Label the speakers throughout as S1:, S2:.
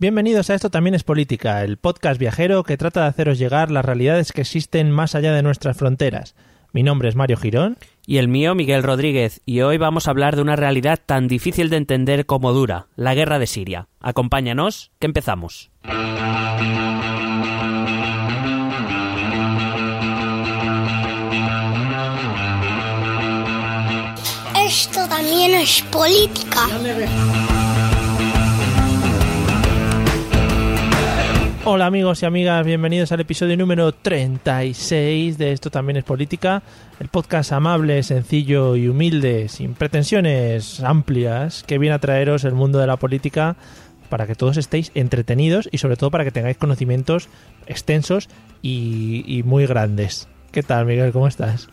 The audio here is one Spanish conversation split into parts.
S1: Bienvenidos a Esto también es política, el podcast viajero que trata de haceros llegar las realidades que existen más allá de nuestras fronteras. Mi nombre es Mario Girón.
S2: Y el mío, Miguel Rodríguez, y hoy vamos a hablar de una realidad tan difícil de entender como dura, la guerra de Siria. Acompáñanos, que empezamos.
S3: Esto también es política.
S1: Hola amigos y amigas, bienvenidos al episodio número 36 de Esto también es política, el podcast amable, sencillo y humilde, sin pretensiones amplias, que viene a traeros el mundo de la política para que todos estéis entretenidos y sobre todo para que tengáis conocimientos extensos y, y muy grandes. ¿Qué tal, Miguel? ¿Cómo estás?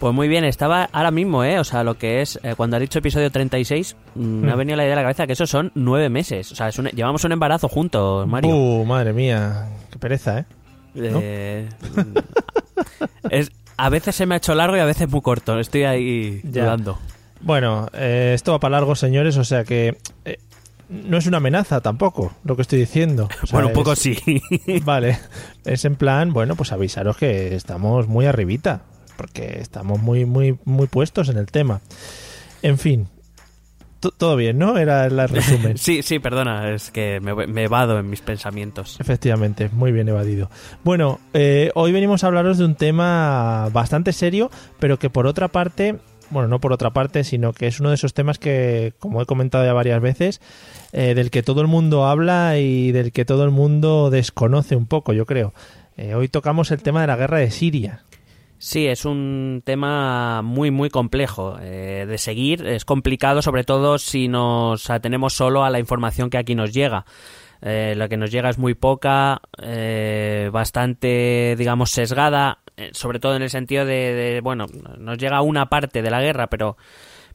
S2: Pues muy bien, estaba ahora mismo, ¿eh? O sea, lo que es, eh, cuando ha dicho episodio 36, mm, me ha
S1: Mm.
S2: venido la idea a la cabeza que esos son nueve meses. O sea, es un- llevamos un embarazo juntos, Mario.
S1: Uh, madre mía, qué pereza, ¿eh?
S2: Eh, es, a veces se me ha hecho largo y a veces muy corto. Estoy ahí
S1: Ya.
S2: dudando.
S1: Bueno, eh, esto va para largo, señores, o sea que eh, no es una amenaza tampoco lo que estoy diciendo. O sea,
S2: Bueno, un poco
S1: es-
S2: sí.
S1: Vale, es en plan, bueno, pues avisaros que estamos muy arribita, porque estamos muy, muy, muy puestos en el tema. En fin, to- todo bien, ¿no? Era el resumen.
S2: sí, sí, perdona, es que me, me evado en mis pensamientos.
S1: Efectivamente, muy bien evadido. Bueno, eh, hoy venimos a hablaros de un tema bastante serio, pero que por otra parte, bueno, no por otra parte, sino que es uno de esos temas que, como he comentado ya varias veces, eh, del que todo el mundo habla y del que todo el mundo desconoce un poco, yo creo. Eh, hoy tocamos el tema de la guerra de Siria.
S2: Sí, es un tema muy, muy complejo eh, de seguir. Es complicado, sobre todo si nos atenemos solo a la información que aquí nos llega. La que nos llega es muy poca, bastante, digamos, sesgada, sobre todo en el sentido de, de, bueno, nos llega una parte de la guerra, pero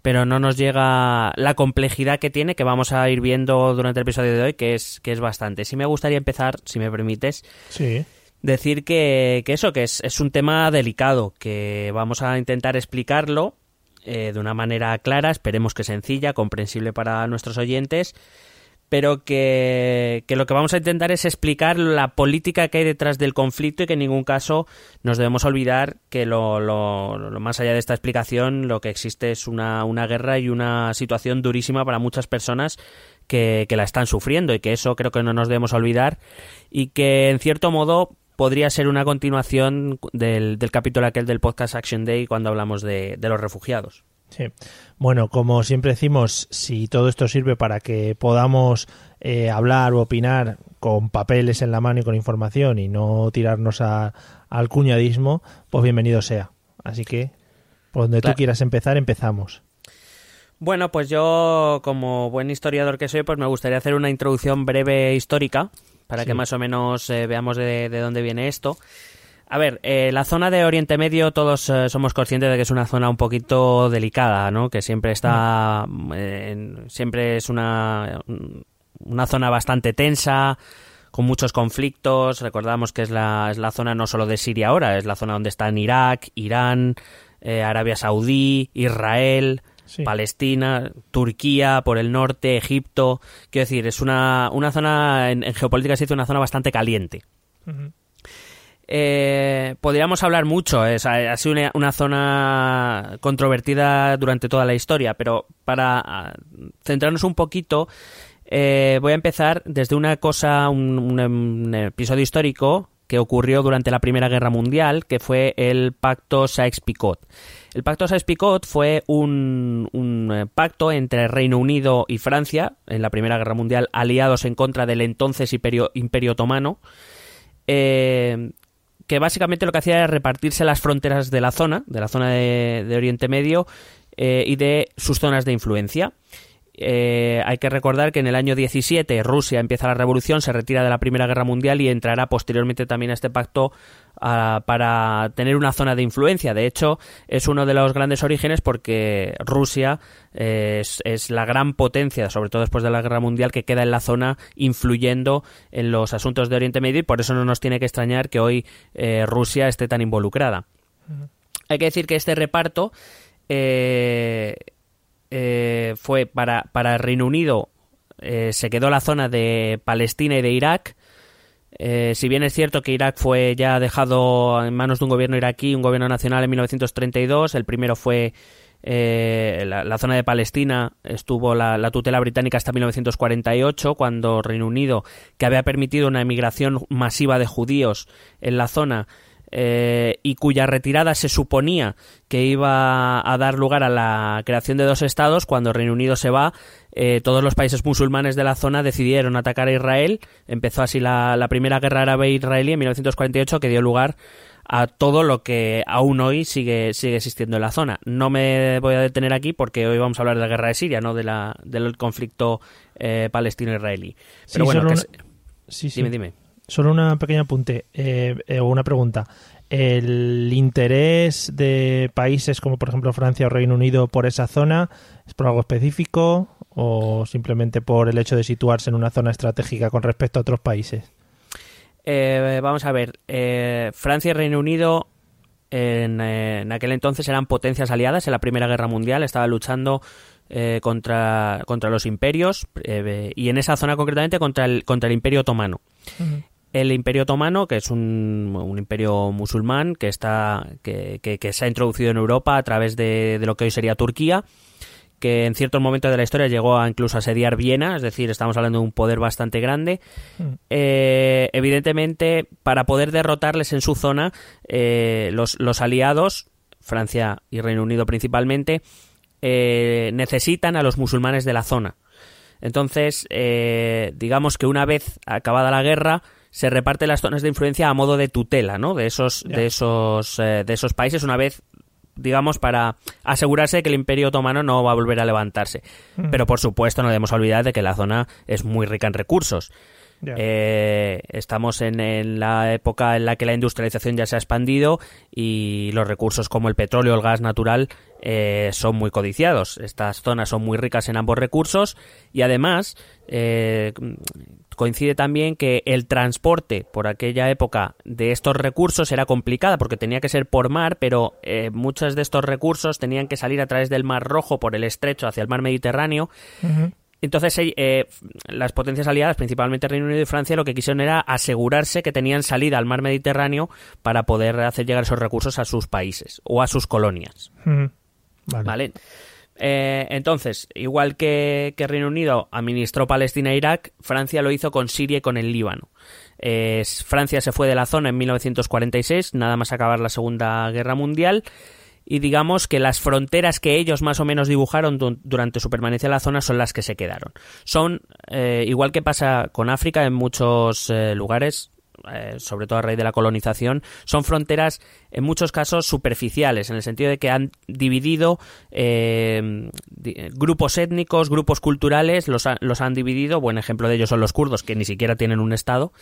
S2: pero no nos llega la complejidad que tiene, que vamos a ir viendo durante el episodio de hoy, que es, que es bastante. Sí me gustaría empezar, si me permites,
S1: Sí.
S2: decir que, que eso, que es, es un tema delicado, que vamos a intentar explicarlo eh, de una manera clara, esperemos que sencilla, comprensible para nuestros oyentes, pero que, lo que vamos a intentar es explicar la política que hay detrás del conflicto y que en ningún caso nos debemos olvidar que lo, lo- lo más allá de esta explicación lo que existe es una, guerra y una situación durísima para muchas personas que, que la están sufriendo y que eso creo que no nos debemos olvidar y que en cierto modo podría ser una continuación del, del capítulo aquel del podcast Action Day cuando hablamos de los refugiados.
S1: Sí. Bueno, como siempre decimos, si todo esto sirve para que podamos eh, hablar o opinar con papeles en la mano y con información y no tirarnos a- al cuñadismo, pues bienvenido sea. Así que, por donde
S2: Claro.
S1: tú quieras empezar, empezamos.
S2: Bueno, pues yo, como buen historiador que soy, pues me gustaría hacer una introducción breve histórica para
S1: Sí.
S2: que más o menos eh, veamos de, de dónde viene esto. A ver, eh, la zona de Oriente Medio todos eh, somos conscientes de que es una zona un poquito delicada, ¿no? Que siempre está, eh, en- siempre es una, una zona bastante tensa, con muchos conflictos. Recordamos que es la, es la zona no solo de Siria ahora, es la zona donde están Irak, Irán, eh, Arabia Saudí, Israel,
S1: Sí.
S2: Palestina, Turquía por el norte, Egipto. Quiero decir, es una, una zona, en, en geopolítica se dice una zona bastante caliente. Eh, podríamos hablar mucho, es, ha, sido una, zona controvertida durante toda la historia, pero para ah, centrarnos un poquito, eh, voy a empezar desde una cosa, un, un, un episodio histórico que ocurrió durante la Primera Guerra Mundial, que fue el Pacto Sykes-Picot. El Pacto Sykes-Picot fue un, un eh, pacto entre Reino Unido y Francia en la Primera Guerra Mundial, aliados en contra del entonces Imperio, Imperio Otomano, eh, que básicamente lo que hacía era repartirse las fronteras de la zona, de la zona de, Oriente Medio eh, y de sus zonas de influencia. Eh, hay que recordar que en el año 17 Rusia empieza la revolución, se retira de la Primera Guerra Mundial y entrará posteriormente también a este pacto ah, para tener una zona de influencia. De hecho, es uno de los grandes orígenes porque Rusia eh, es, la gran potencia, sobre todo después de la Guerra Mundial, que queda en la zona influyendo en los asuntos de Oriente Medio y por eso no nos tiene que extrañar que hoy eh, Rusia esté tan involucrada. Hay que decir que este reparto eh, eh, fue para, para el Reino Unido, eh, se quedó la zona de Palestina y de Irak. Eh, si bien es cierto que Irak fue ya dejado en manos de un gobierno iraquí, un gobierno nacional en 1932, el primero fue la, zona de Palestina estuvo la, la, tutela británica hasta 1948, cuando Reino Unido, que había permitido una emigración masiva de judíos en la zona, eh, y cuya retirada se suponía que iba a dar lugar a la creación de dos estados, cuando Reino Unido se va, eh, todos los países musulmanes de la zona decidieron atacar a Israel. Empezó así la, primera guerra árabe-israelí en 1948, que dio lugar a todo lo que aún hoy sigue, sigue existiendo en la zona. No me voy a detener aquí porque hoy vamos a hablar de la guerra de Siria, no de la, del conflicto eh, palestino-israelí. Pero bueno,
S1: dime, dime. Solo una pequeña apunte eh, eh, o una pregunta. ¿El interés de países como por ejemplo Francia o Reino Unido por esa zona es por algo específico o simplemente por el hecho de situarse en una zona estratégica con respecto a otros países?
S2: Eh, vamos a ver, Francia y Reino Unido en, aquel entonces eran potencias aliadas en la Primera Guerra Mundial, estaban luchando contra, contra los imperios y en esa zona concretamente contra el, contra el Imperio Otomano el Imperio Otomano, que es un, imperio musulmán que, está, que, que, se ha introducido en Europa a través de, lo que hoy sería Turquía, que en ciertos momentos de la historia llegó a incluso a asediar Viena, es decir, estamos hablando de un poder bastante grande. Mm. Eh, evidentemente, para poder derrotarles en su zona, eh, los, los, aliados, Francia y Reino Unido principalmente, eh, necesitan a los musulmanes de la zona. Entonces, digamos que una vez acabada la guerra, se reparte las zonas de influencia a modo de tutela, ¿no? De esos, de esos, eh, de esos países una vez digamos, para asegurarse de que el Imperio Otomano no va a volver a levantarse. Mm. Pero por supuesto no debemos olvidar de que la zona es muy rica en recursos. Eh, estamos en, la época en la que la industrialización ya se ha expandido y los recursos como el petróleo o el gas natural eh, son muy codiciados. Estas zonas son muy ricas en ambos recursos y además coincide también que el transporte por aquella época de estos recursos era complicada porque tenía que ser por mar, pero eh, muchos de estos recursos tenían que salir a través del Mar Rojo por el estrecho hacia el mar Mediterráneo. Entonces, eh, eh, las potencias aliadas, principalmente Reino Unido y Francia, lo que quisieron era asegurarse que tenían salida al mar Mediterráneo para poder hacer llegar esos recursos a sus países o a sus colonias. ¿Vale? Eh, entonces, igual que, Reino Unido administró Palestina e Irak, Francia lo hizo con Siria y con el Líbano. Francia se fue de la zona en 1946, nada más acabar la Segunda Guerra Mundial, y digamos que las fronteras que ellos más o menos dibujaron durante su permanencia en la zona son las que se quedaron. Son, eh, igual que pasa con África en muchos eh, lugares, eh, sobre todo a raíz de la colonización, son fronteras en muchos casos superficiales, en el sentido de que han dividido eh, grupos étnicos, grupos culturales, los, los, han dividido. Buen ejemplo de ellos son los kurdos, que ni siquiera tienen un Estado.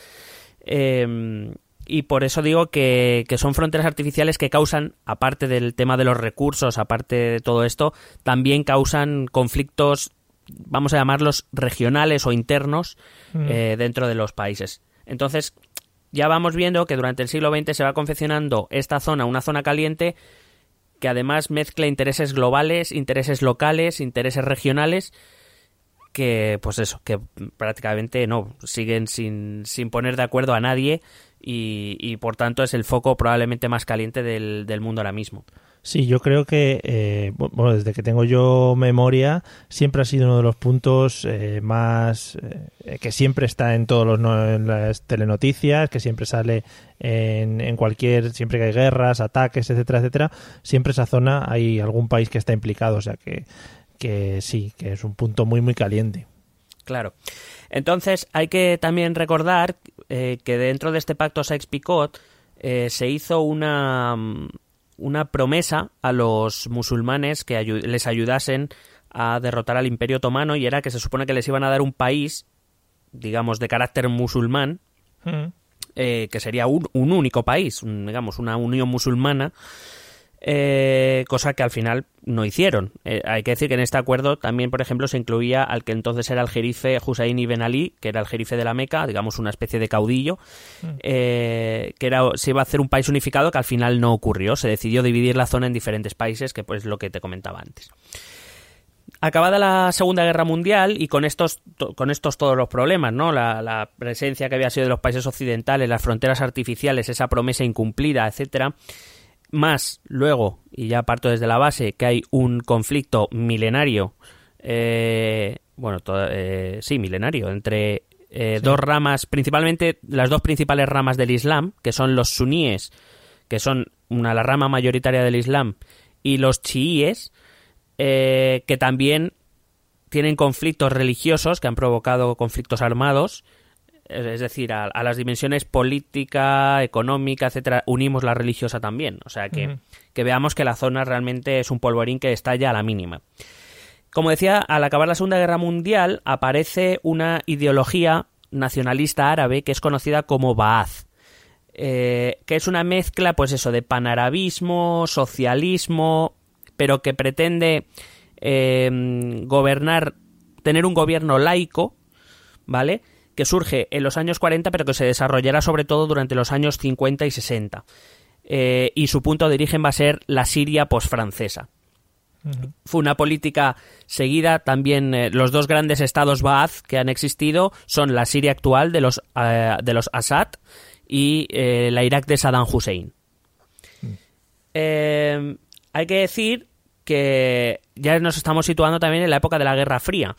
S2: Eh, y por eso digo que, que, son fronteras artificiales que causan, aparte del tema de los recursos, aparte de todo esto, también causan conflictos, vamos a llamarlos regionales o internos mm. dentro de los países. Entonces, ya vamos viendo que durante el siglo XX se va confeccionando esta zona, una zona caliente, que además mezcla intereses globales, intereses locales, intereses regionales, que pues eso, que prácticamente no, siguen sin, sin poner de acuerdo a nadie y, por tanto es el foco probablemente más caliente del, del mundo ahora mismo.
S1: Sí, yo creo que, eh, bueno, desde que tengo yo memoria, siempre ha sido uno de los puntos eh, más. Eh, que siempre está en todos los en las telenoticias, que siempre sale en, en cualquier. siempre que hay guerras, ataques, etcétera, etcétera. Siempre esa zona hay algún país que está implicado, o sea que, que sí, que es un punto muy, muy caliente.
S2: Claro. Entonces, hay que también recordar que dentro de este pacto Sykes-Picot se hizo una una promesa a los musulmanes que les ayudasen a derrotar al Imperio Otomano y era que se supone que les iban a dar un país, digamos, de carácter musulmán,
S1: Mm.
S2: eh, que sería un, un único país, un- digamos, una unión musulmana, eh, cosa que al final no hicieron. Eh, hay que decir que en este acuerdo también, por ejemplo, se incluía al que entonces era el jerife Hussein ibn Ali, que era el jerife de la Meca, digamos una especie de caudillo, eh, que era, se iba a hacer un país unificado que al final no ocurrió. Se decidió dividir la zona en diferentes países, que pues lo que te comentaba antes. Acabada la Segunda Guerra Mundial y con estos, to- con estos todos los problemas, ¿no? La, la presencia que había sido de los países occidentales, las fronteras artificiales, esa promesa incumplida, etcétera, más luego, y ya parto desde la base, que hay un conflicto milenario, eh, bueno, eh, sí, milenario, entre eh, dos ramas, principalmente las dos principales ramas del Islam, que son los suníes, que son una, la rama mayoritaria del Islam, y los chiíes, eh, que también tienen conflictos religiosos que han provocado conflictos armados, es decir, a, a las dimensiones política, económica, etcétera, unimos la religiosa también. O sea que, que veamos que la zona realmente es un polvorín que estalla a la mínima. Como decía, al acabar la Segunda Guerra Mundial aparece una ideología nacionalista árabe que es conocida como Baath. eh, que es una mezcla, pues eso, de panarabismo, socialismo, pero que pretende eh, gobernar, tener un gobierno laico, ¿vale? Que surge en los años 40, pero que se desarrollará sobre todo durante los años 50 y 60. Eh, y su punto de origen va a ser la Siria posfrancesa. Fue una política seguida también. eh, los dos grandes estados Baath que han existido son la Siria actual de los, eh, de los Assad y la Irak de Saddam Hussein. Eh, hay que decir que ya nos estamos situando también en la época de la Guerra Fría.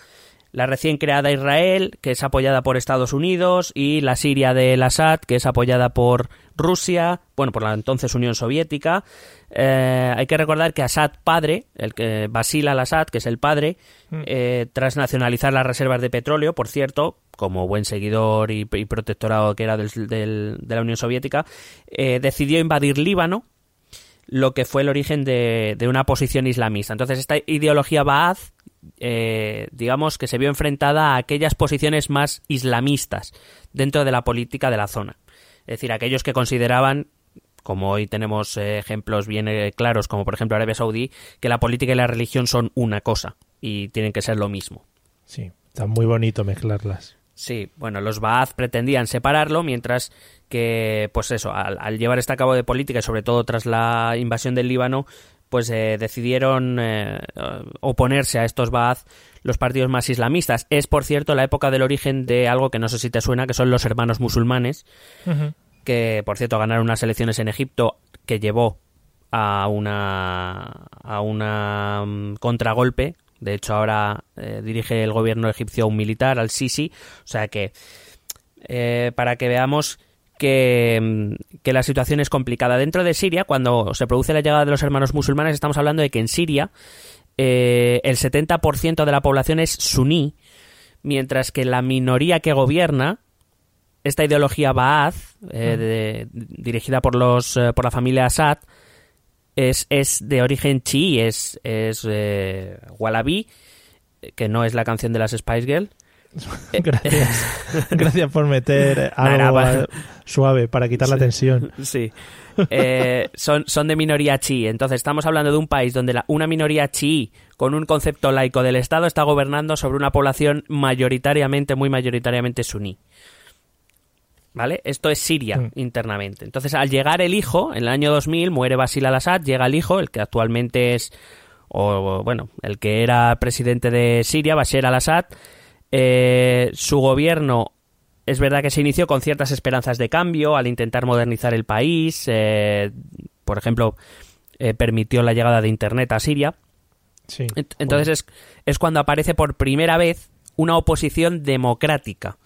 S2: La recién creada Israel, que es apoyada por Estados Unidos, y la Siria del Assad, que es apoyada por Rusia, bueno, por la entonces Unión Soviética. Eh, hay que recordar que Assad padre, el que Basil al-Assad, que es el padre, eh, tras nacionalizar las reservas de petróleo, por cierto, como buen seguidor y, y protectorado que era del- del- de la Unión Soviética, eh, decidió invadir Líbano, lo que fue el origen de, de una posición islamista. Entonces, esta ideología Baath, eh, digamos que se vio enfrentada a aquellas posiciones más islamistas dentro de la política de la zona. Es decir, aquellos que consideraban, como hoy tenemos eh, ejemplos bien eh, claros, como por ejemplo Arabia Saudí, que la política y la religión son una cosa y tienen que ser lo mismo.
S1: Sí, está muy bonito mezclarlas.
S2: Sí, bueno, los Baath pretendían separarlo, mientras que, pues eso, al, al llevar este a cabo de política y sobre todo tras la invasión del Líbano, pues eh, decidieron eh, oponerse a estos Baath los partidos más islamistas. Es, por cierto, la época del origen de algo que no sé si te suena, que son los hermanos musulmanes, que, por cierto, ganaron unas elecciones en Egipto que llevó a una a una mm, contragolpe. De hecho, ahora eh, dirige el gobierno egipcio a un militar, al Sisi. O sea que, para que veamos que, mm, que la situación es complicada. Dentro de Siria, cuando se produce la llegada de los hermanos musulmanes, estamos hablando de que en Siria eh, el 70% de la población es suní, mientras que la minoría que gobierna, esta ideología Baath, eh, dirigida por los eh, por la familia Assad, es, es de origen chií, es, es Wallaby, que no es la canción de las Spice Girls.
S1: Gracias. Gracias por meter algo eh, suave para quitar la tensión.
S2: Sí. Eh, son, son de minoría chií. Entonces, estamos hablando de un país donde la- una minoría chií, con un concepto laico del Estado, está gobernando sobre una población mayoritariamente, muy mayoritariamente suní. ¿Vale? Esto es Siria
S1: Mm.
S2: internamente. Entonces, al llegar el hijo, en el año 2000, muere Basil al-Assad, llega el hijo, el que actualmente es, o bueno, el que era presidente de Siria, Bashar al-Assad. Eh, su gobierno es verdad que se inició con ciertas esperanzas de cambio al intentar modernizar el país. eh, por ejemplo, eh, permitió la llegada de Internet a Siria.
S1: Sí.
S2: Ent- Entonces es, es cuando aparece por primera vez una oposición democrática.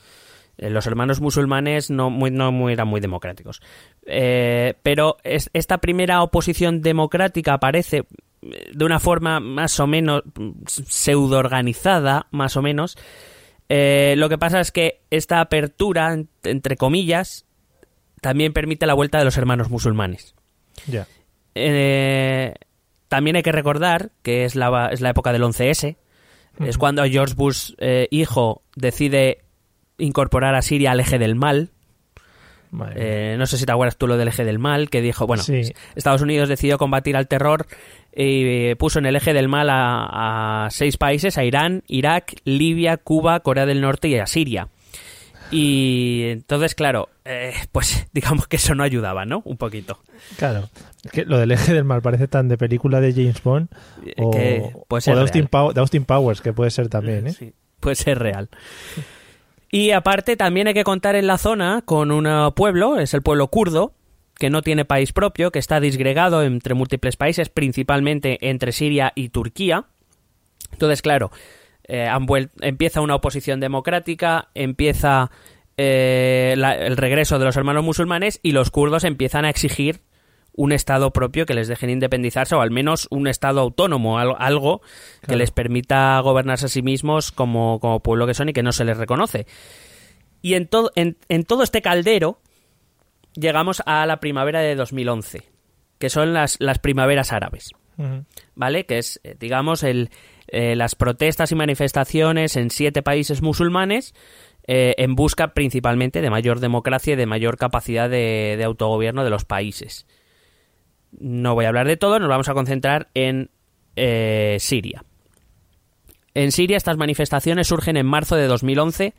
S2: Eh, Los hermanos musulmanes no, muy, no muy- eran muy democráticos. Pero es- esta primera oposición democrática aparece de una forma más o menos pseudo organizada, más o menos. Eh, lo que pasa es que esta apertura, en- entre comillas, también permite la vuelta de los hermanos musulmanes.
S1: Ya.
S2: Eh, también hay que recordar que es la, es la época del 11S, Es cuando George Bush, eh, hijo, decide incorporar a Siria al eje del mal. Eh, no sé si te acuerdas tú lo del eje del mal, que dijo, bueno,
S1: Sí.
S2: Estados Unidos decidió combatir al terror y puso en el eje del mal a, a seis países, a Irán, Irak, Libia, Cuba, Corea del Norte y a Siria. Y entonces, claro, eh, pues digamos que eso no ayudaba, ¿no? Un poquito.
S1: Claro. Es que lo del eje del mal parece tan de película de James Bond o,
S2: que puede
S1: o de, Austin. Pow- de Austin Powers, que puede ser también, ¿eh?
S2: Sí, puede ser real. Y aparte también hay que contar en la zona con un eh, pueblo, es el pueblo kurdo, que no tiene país propio, que está disgregado entre múltiples países, principalmente entre Siria y Turquía. Entonces, claro, eh, empieza una oposición democrática, empieza eh, la- el regreso de los hermanos musulmanes y los kurdos empiezan a exigir un estado propio que les dejen independizarse o al menos un estado autónomo, al- algo que
S1: Claro.
S2: les permita gobernarse a sí mismos como, como pueblo que son y que no se les reconoce. Y en, todo en, en todo este caldero llegamos a la primavera de 2011, que son las, las primaveras árabes. ¿vale? Que es, eh, digamos, el, eh, las protestas y manifestaciones en siete países musulmanes eh, en busca principalmente de mayor democracia y de mayor capacidad de, de autogobierno de los países. No voy a hablar de todo, nos vamos a concentrar en eh, Siria. En Siria estas manifestaciones surgen en marzo de 2011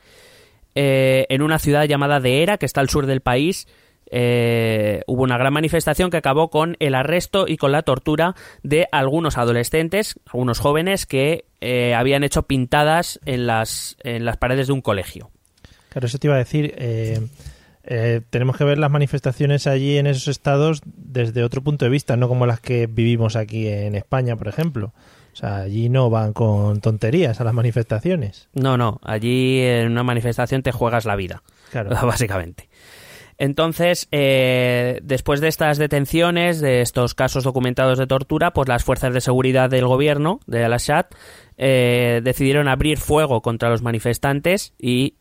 S2: eh, en una ciudad llamada Deera, que está al sur del país. Eh, hubo una gran manifestación que acabó con el arresto y con la tortura de algunos adolescentes, algunos jóvenes que eh, habían hecho pintadas en las, en las paredes de un colegio.
S1: Claro, eso te iba a decir. eh, eh, tenemos que ver las manifestaciones allí en esos estados desde otro punto de vista, no como las que vivimos aquí en España, por ejemplo. O sea, allí no van con tonterías a las manifestaciones.
S2: No, no, allí en una manifestación te juegas la vida.
S1: Claro.
S2: básicamente. Entonces, eh, después de estas detenciones, de estos casos documentados de tortura, pues las fuerzas de seguridad del gobierno de Al-Assad eh, decidieron abrir fuego contra los manifestantes y,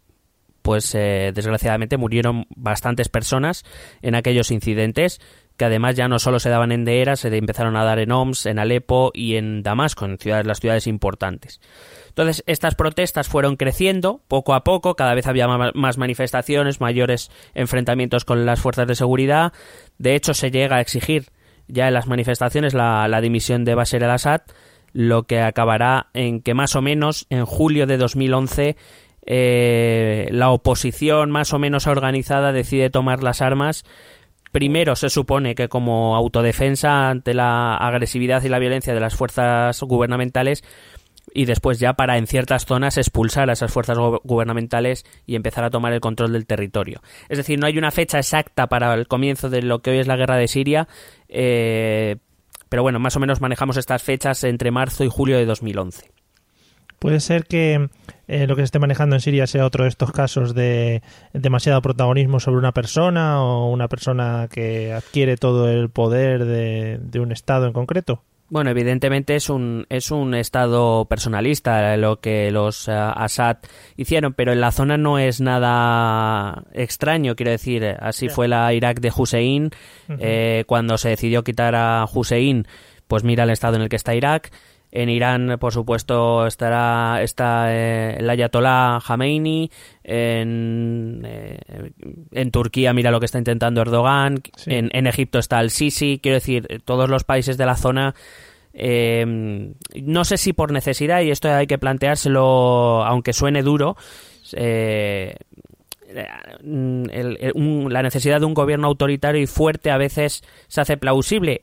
S2: pues, eh, desgraciadamente murieron bastantes personas en aquellos incidentes que además ya no solo se daban en Deera, se empezaron a dar en Homs, en Alepo y en Damasco, en ciudades, las ciudades importantes. Entonces, estas protestas fueron creciendo poco a poco, cada vez había más manifestaciones, mayores enfrentamientos con las fuerzas de seguridad. De hecho, se llega a exigir ya en las manifestaciones la, la dimisión de Bashar al-Assad, lo que acabará en que más o menos en julio de 2011 eh, la oposición más o menos organizada decide tomar las armas Primero se supone que como autodefensa ante la agresividad y la violencia de las fuerzas gubernamentales y después ya para en ciertas zonas expulsar a esas fuerzas gubernamentales y empezar a tomar el control del territorio. Es decir, no hay una fecha exacta para el comienzo de lo que hoy es la guerra de Siria, eh, pero bueno, más o menos manejamos estas fechas entre marzo y julio de 2011.
S1: Puede ser que eh, lo que se esté manejando en Siria sea otro de estos casos de demasiado protagonismo sobre una persona o una persona que adquiere todo el poder de, de un Estado en concreto.
S2: Bueno, evidentemente es un, es un estado personalista lo que los eh, Assad hicieron, pero en la zona no es nada extraño, quiero decir, así fue la Irak de Hussein, eh, cuando se decidió quitar a Hussein, pues mira el estado en el que está Irak, en Irán, por supuesto, estará está eh, el Ayatollah. En, eh, en Turquía, mira lo que está intentando Erdogan.
S1: Sí.
S2: En, en Egipto está el Sisi. Quiero decir, todos los países de la zona. eh, no sé si por necesidad, y esto hay que planteárselo, aunque suene duro. eh, el- el- un- la necesidad de un gobierno autoritario y fuerte a veces se hace plausible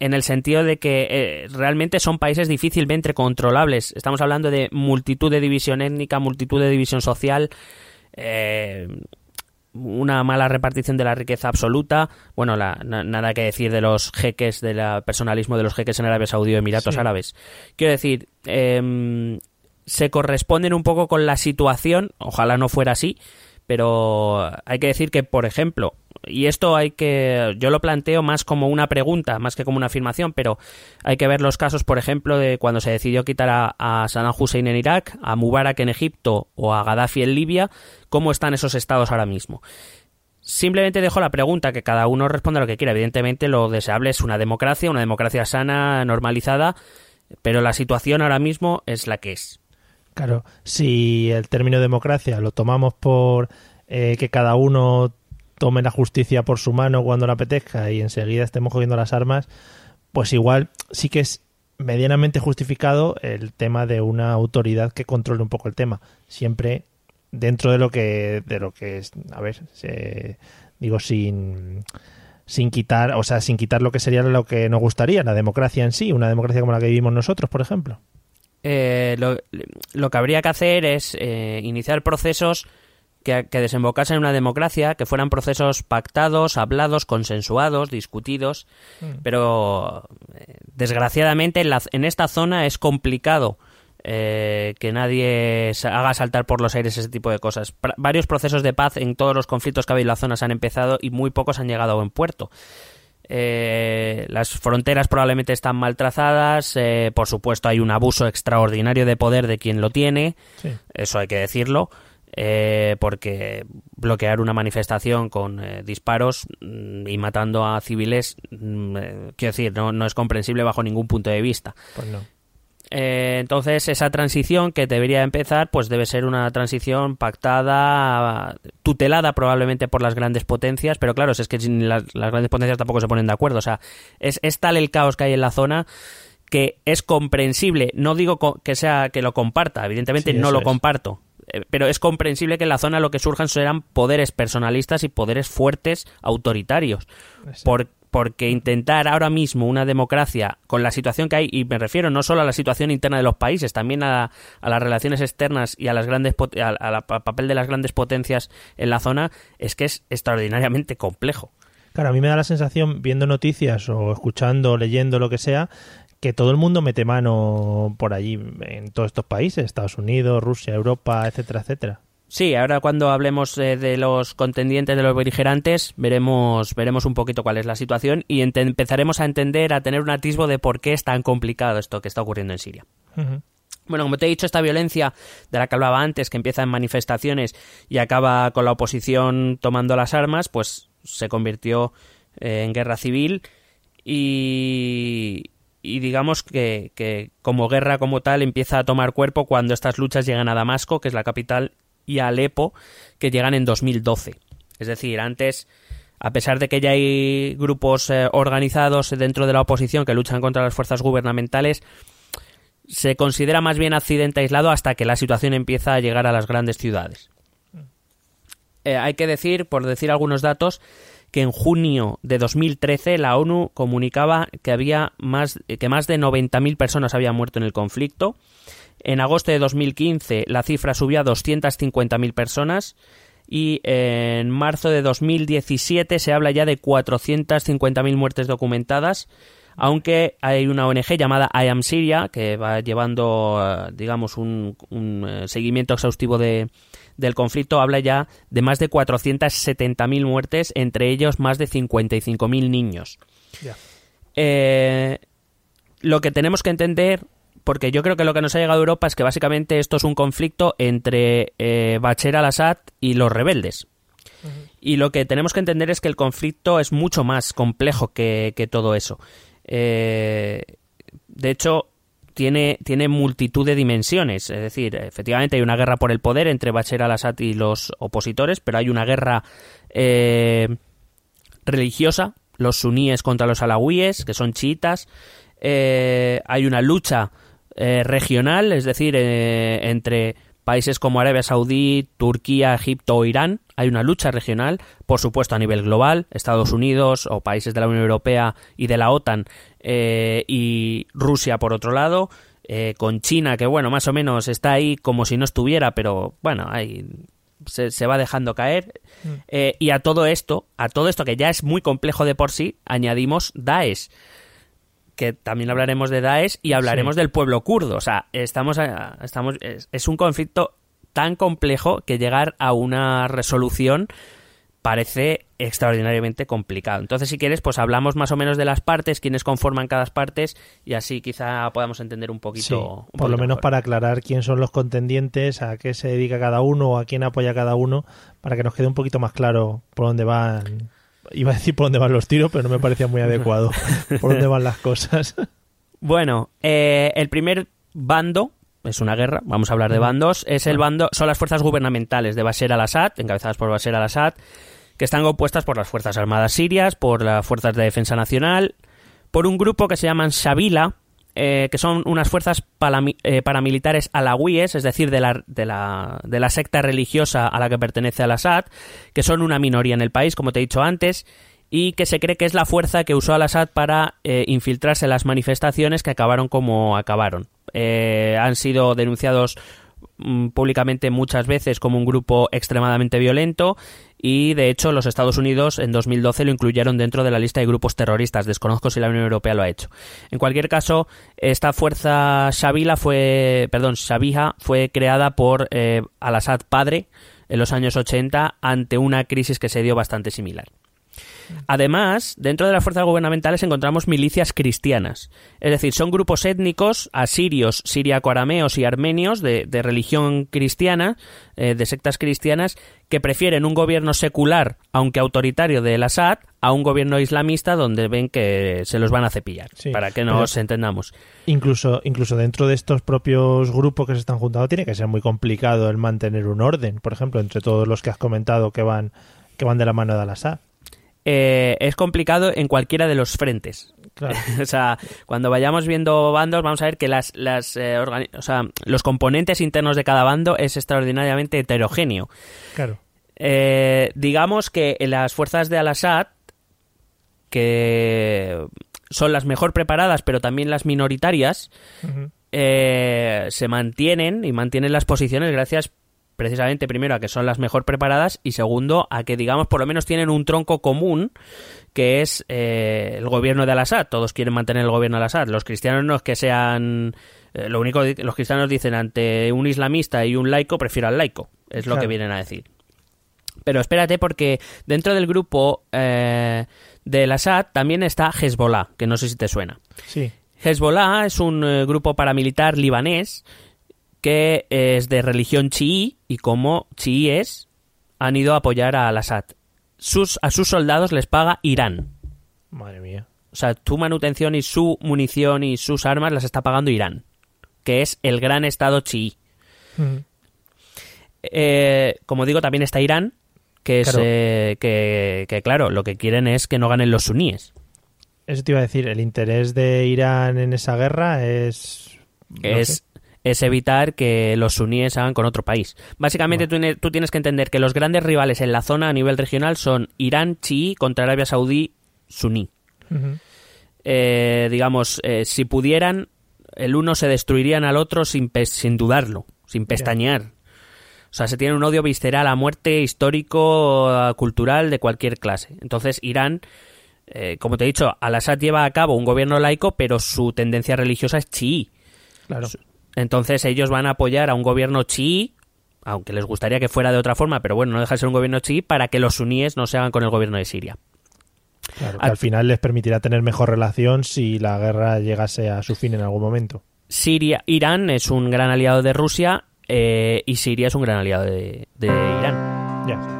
S2: en el sentido de que eh, realmente son países difícilmente controlables. Estamos hablando de multitud de división étnica, multitud de división social, eh, una mala repartición de la riqueza absoluta. Bueno, la- na- nada que decir de los jeques, del personalismo de los jeques en Arabia Saudí o Emiratos
S1: Sí.
S2: Árabes. Quiero decir, em, se corresponden un poco con la situación, ojalá no fuera así, pero hay que decir que, por ejemplo, y esto hay que, yo lo planteo más como una pregunta, más que como una afirmación, pero hay que ver los casos, por ejemplo, de cuando se decidió quitar a, a Saddam Hussein en Irak, a Mubarak en Egipto o a Gaddafi en Libia, cómo están esos estados ahora mismo. Simplemente dejo la pregunta, que cada uno responda lo que quiera. Evidentemente lo deseable es una democracia, una democracia sana, normalizada, pero la situación ahora mismo es la que es.
S1: Claro, si el término democracia lo tomamos por eh, que cada uno tome la justicia por su mano cuando le apetezca y enseguida estemos cogiendo las armas, pues igual sí que es medianamente justificado el tema de una autoridad que controle un poco el tema. Siempre dentro de lo que de lo que es a ver se, digo sin sin quitar o sea sin quitar lo que sería lo que nos gustaría la democracia en sí una democracia como la que vivimos nosotros por ejemplo
S2: eh, lo, lo, que habría que hacer es eh, iniciar procesos que, que, desembocasen en una democracia, que fueran procesos pactados, hablados, consensuados, discutidos, mm. pero eh, desgraciadamente en, la, en, esta zona es complicado eh, que nadie haga saltar por los aires ese tipo de cosas. Pra varios procesos de paz en todos los conflictos que ha habido en la zona se han empezado y muy pocos han llegado a buen puerto. Eh, las fronteras probablemente están mal trazadas, eh, por supuesto hay un abuso extraordinario de poder de quien lo tiene, sí. eso hay que decirlo, eh, porque bloquear una manifestación con eh, disparos mm, y matando a civiles, mm, quiero decir, no, no, es comprensible bajo ningún punto de vista.
S1: Pues no.
S2: Eh, entonces, esa transición que debería empezar, pues debe ser una transición pactada, tutelada probablemente por las grandes potencias, pero claro, es que las, las grandes potencias tampoco se ponen de acuerdo. O sea, es, es tal el caos que hay en la zona que es comprensible. No digo que sea que lo comparta, evidentemente sí, no lo es. comparto, eh, pero es comprensible que en la zona lo que surjan serán poderes personalistas y poderes fuertes autoritarios. Porque intentar ahora mismo una democracia con la situación que hay, y me refiero no solo a la situación interna de los países, también a, las relaciones externas y a las grandes al papel de las grandes potencias en la zona, es que es extraordinariamente complejo.
S1: Claro, a mí me da la sensación, viendo noticias o escuchando, leyendo, lo que sea, que todo el mundo mete mano por allí en todos estos países, Estados Unidos, Rusia, Europa, etcétera, etcétera.
S2: Sí, ahora cuando hablemos eh, de los contendientes, de los beligerantes, veremos, veremos un poquito cuál es la situación y empezaremos a entender, a tener un atisbo de por qué es tan complicado esto que está ocurriendo en Siria. Uh -huh. Bueno, como te he dicho, esta violencia de la que hablaba antes, que empieza en manifestaciones y acaba con la oposición tomando las armas, pues se convirtió eh, en guerra civil y, y digamos que, que, como guerra como tal empieza a tomar cuerpo cuando estas luchas llegan a Damasco, que es la capital y Alepo, que llegan en 2012. Es decir, antes, a pesar de que ya hay grupos eh, organizados dentro de la oposición que luchan contra las fuerzas gubernamentales, se considera más bien accidente aislado hasta que la situación empieza a llegar a las grandes ciudades. Eh, hay que decir, por decir algunos datos, que en junio de 2013 la ONU comunicaba que había más que más de 90.000 personas habían muerto en el conflicto en agosto de 2015 la cifra subió a 250.000 personas y en marzo de 2017 se habla ya de 450.000 muertes documentadas, aunque hay una ONG llamada I Am Syria que va llevando, digamos, un, un eh, seguimiento exhaustivo de, del conflicto, habla ya de más de 470.000 muertes, entre ellos más de 55.000 niños.
S1: Yeah.
S2: Eh, lo que tenemos que entender porque yo creo que lo que nos ha llegado a Europa es que básicamente esto es un conflicto entre eh, Bashar al-Assad y los rebeldes. Uh -huh. Y lo que tenemos que entender es que el conflicto es mucho más complejo que, que todo eso. Eh, de hecho, tiene, tiene multitud de dimensiones. Es decir, efectivamente hay una guerra por el poder entre Bashar al-Assad y los opositores, pero hay una guerra eh, religiosa, los suníes contra los alawíes, que son chiitas. Eh, hay una lucha eh, regional, es decir, eh, entre países como Arabia Saudí, Turquía, Egipto o Irán. Hay una lucha regional, por supuesto a nivel global, Estados Unidos o países de la Unión Europea y de la OTAN eh, y Rusia por otro lado, eh, con China que bueno, más o menos está ahí como si no estuviera, pero bueno, hay se, se, va dejando caer. Mm. Eh, y a todo esto, a todo esto que ya es muy complejo de por sí, añadimos Daesh que también hablaremos de Daesh y hablaremos sí. del pueblo kurdo. O sea, estamos, estamos es, es, un conflicto tan complejo que llegar a una resolución parece extraordinariamente complicado. Entonces, si quieres, pues hablamos más o menos de las partes, quiénes conforman cada partes y así quizá podamos entender un poquito.
S1: Sí,
S2: un
S1: por
S2: poquito
S1: lo menos
S2: mejor.
S1: para aclarar quién son los contendientes, a qué se dedica cada uno o a quién apoya cada uno, para que nos quede un poquito más claro por dónde van Iba a decir por dónde van los tiros, pero no me parecía muy adecuado. por dónde van las cosas.
S2: Bueno, eh, el primer bando es una guerra, vamos a hablar de bandos, es el bando, son las fuerzas gubernamentales de Bashar al-Assad, encabezadas por Bashar al-Assad, que están compuestas por las Fuerzas Armadas Sirias, por las Fuerzas de Defensa Nacional, por un grupo que se llaman Shabila, eh, que son unas fuerzas eh, paramilitares alawíes, es decir, de la, de, la, de la secta religiosa a la que pertenece al-Assad, que son una minoría en el país, como te he dicho antes, y que se cree que es la fuerza que usó al-Assad para eh, infiltrarse en las manifestaciones que acabaron como acabaron. han sido denunciados públicamente muchas veces como un grupo extremadamente violento y de hecho los Estados Unidos en 2012 lo incluyeron dentro de la lista de grupos terroristas. Desconozco si la Unión Europea lo ha hecho. En cualquier caso, esta fuerza Shabila fue, perdón, fue creada por eh, Al-Assad padre en los años 80 ante una crisis que se dio bastante similar. Además, dentro de las fuerzas gubernamentales encontramos milicias cristianas, es decir, son grupos étnicos asirios, siriaco-arameos y armenios de, religión cristiana, eh, de sectas cristianas, que prefieren un gobierno secular, aunque autoritario, del Assad, a un gobierno islamista donde ven que se los van a cepillar, para que nos entendamos.
S1: Incluso, incluso dentro de estos propios grupos que se están juntando, tiene que ser muy complicado el mantener un orden, por ejemplo, entre todos los que has comentado que van, que van de la mano de Al-Assad.
S2: Eh, es complicado en cualquiera de los frentes. o sea, cuando vayamos viendo bandos, vamos a ver que las, las eh, o sea, los componentes internos de cada bando es extraordinariamente heterogéneo.
S1: Claro.
S2: Eh, digamos que las fuerzas de Al-Assad, que son las mejor preparadas, pero también las minoritarias, se mantienen y mantienen las posiciones gracias precisamente primero a que son las mejor preparadas y segundo a que digamos por lo menos tienen un tronco común que es eh, el gobierno de Al-Assad. Todos quieren mantener el gobierno de Al-Assad. Los cristianos no es que sean... Eh, lo único que los cristianos dicen ante un islamista y un laico, prefiero al laico. Es lo que vienen a decir. Pero espérate porque dentro del grupo eh, del Assad también está Hezbollah, que no sé si te suena.
S1: Sí.
S2: Hezbollah es un eh, grupo paramilitar libanés que es de religión chií y como chiíes han ido a apoyar a Al-Assad. Sus, a sus soldados les paga Irán.
S1: Madre mía.
S2: O sea, tu manutención y su munición y sus armas las está pagando Irán, que es el gran estado chií. Eh, como digo, también está Irán, que es eh, que, que, claro, lo que quieren es que no ganen los suníes.
S1: Eso te iba a decir, el interés de Irán en esa guerra es...
S2: es, es evitar que los suníes hagan con otro país. Básicamente tú, tienes que entender que los grandes rivales en la zona a nivel regional son Irán, chií contra Arabia Saudí, suní. Eh, digamos, eh, si pudieran, el uno se destruirían al otro sin, sin dudarlo, sin pestañear. O sea, se tiene un odio visceral a muerte histórico, cultural, de cualquier clase. Entonces, Irán, eh, como te he dicho, Al-Assad lleva a cabo un gobierno laico, pero su tendencia religiosa es chií.
S1: Claro.
S2: Entonces ellos van a apoyar a un gobierno chií, aunque les gustaría que fuera de otra forma, pero bueno, no deja de ser un gobierno chií para que los suníes no se hagan con el gobierno de Siria.
S1: Claro, que al, final les permitirá tener mejor relación si la guerra llegase a su fin en algún momento.
S2: Siria, Irán es un gran aliado de Rusia eh, y Siria es un gran aliado de, de Irán.
S1: Ya.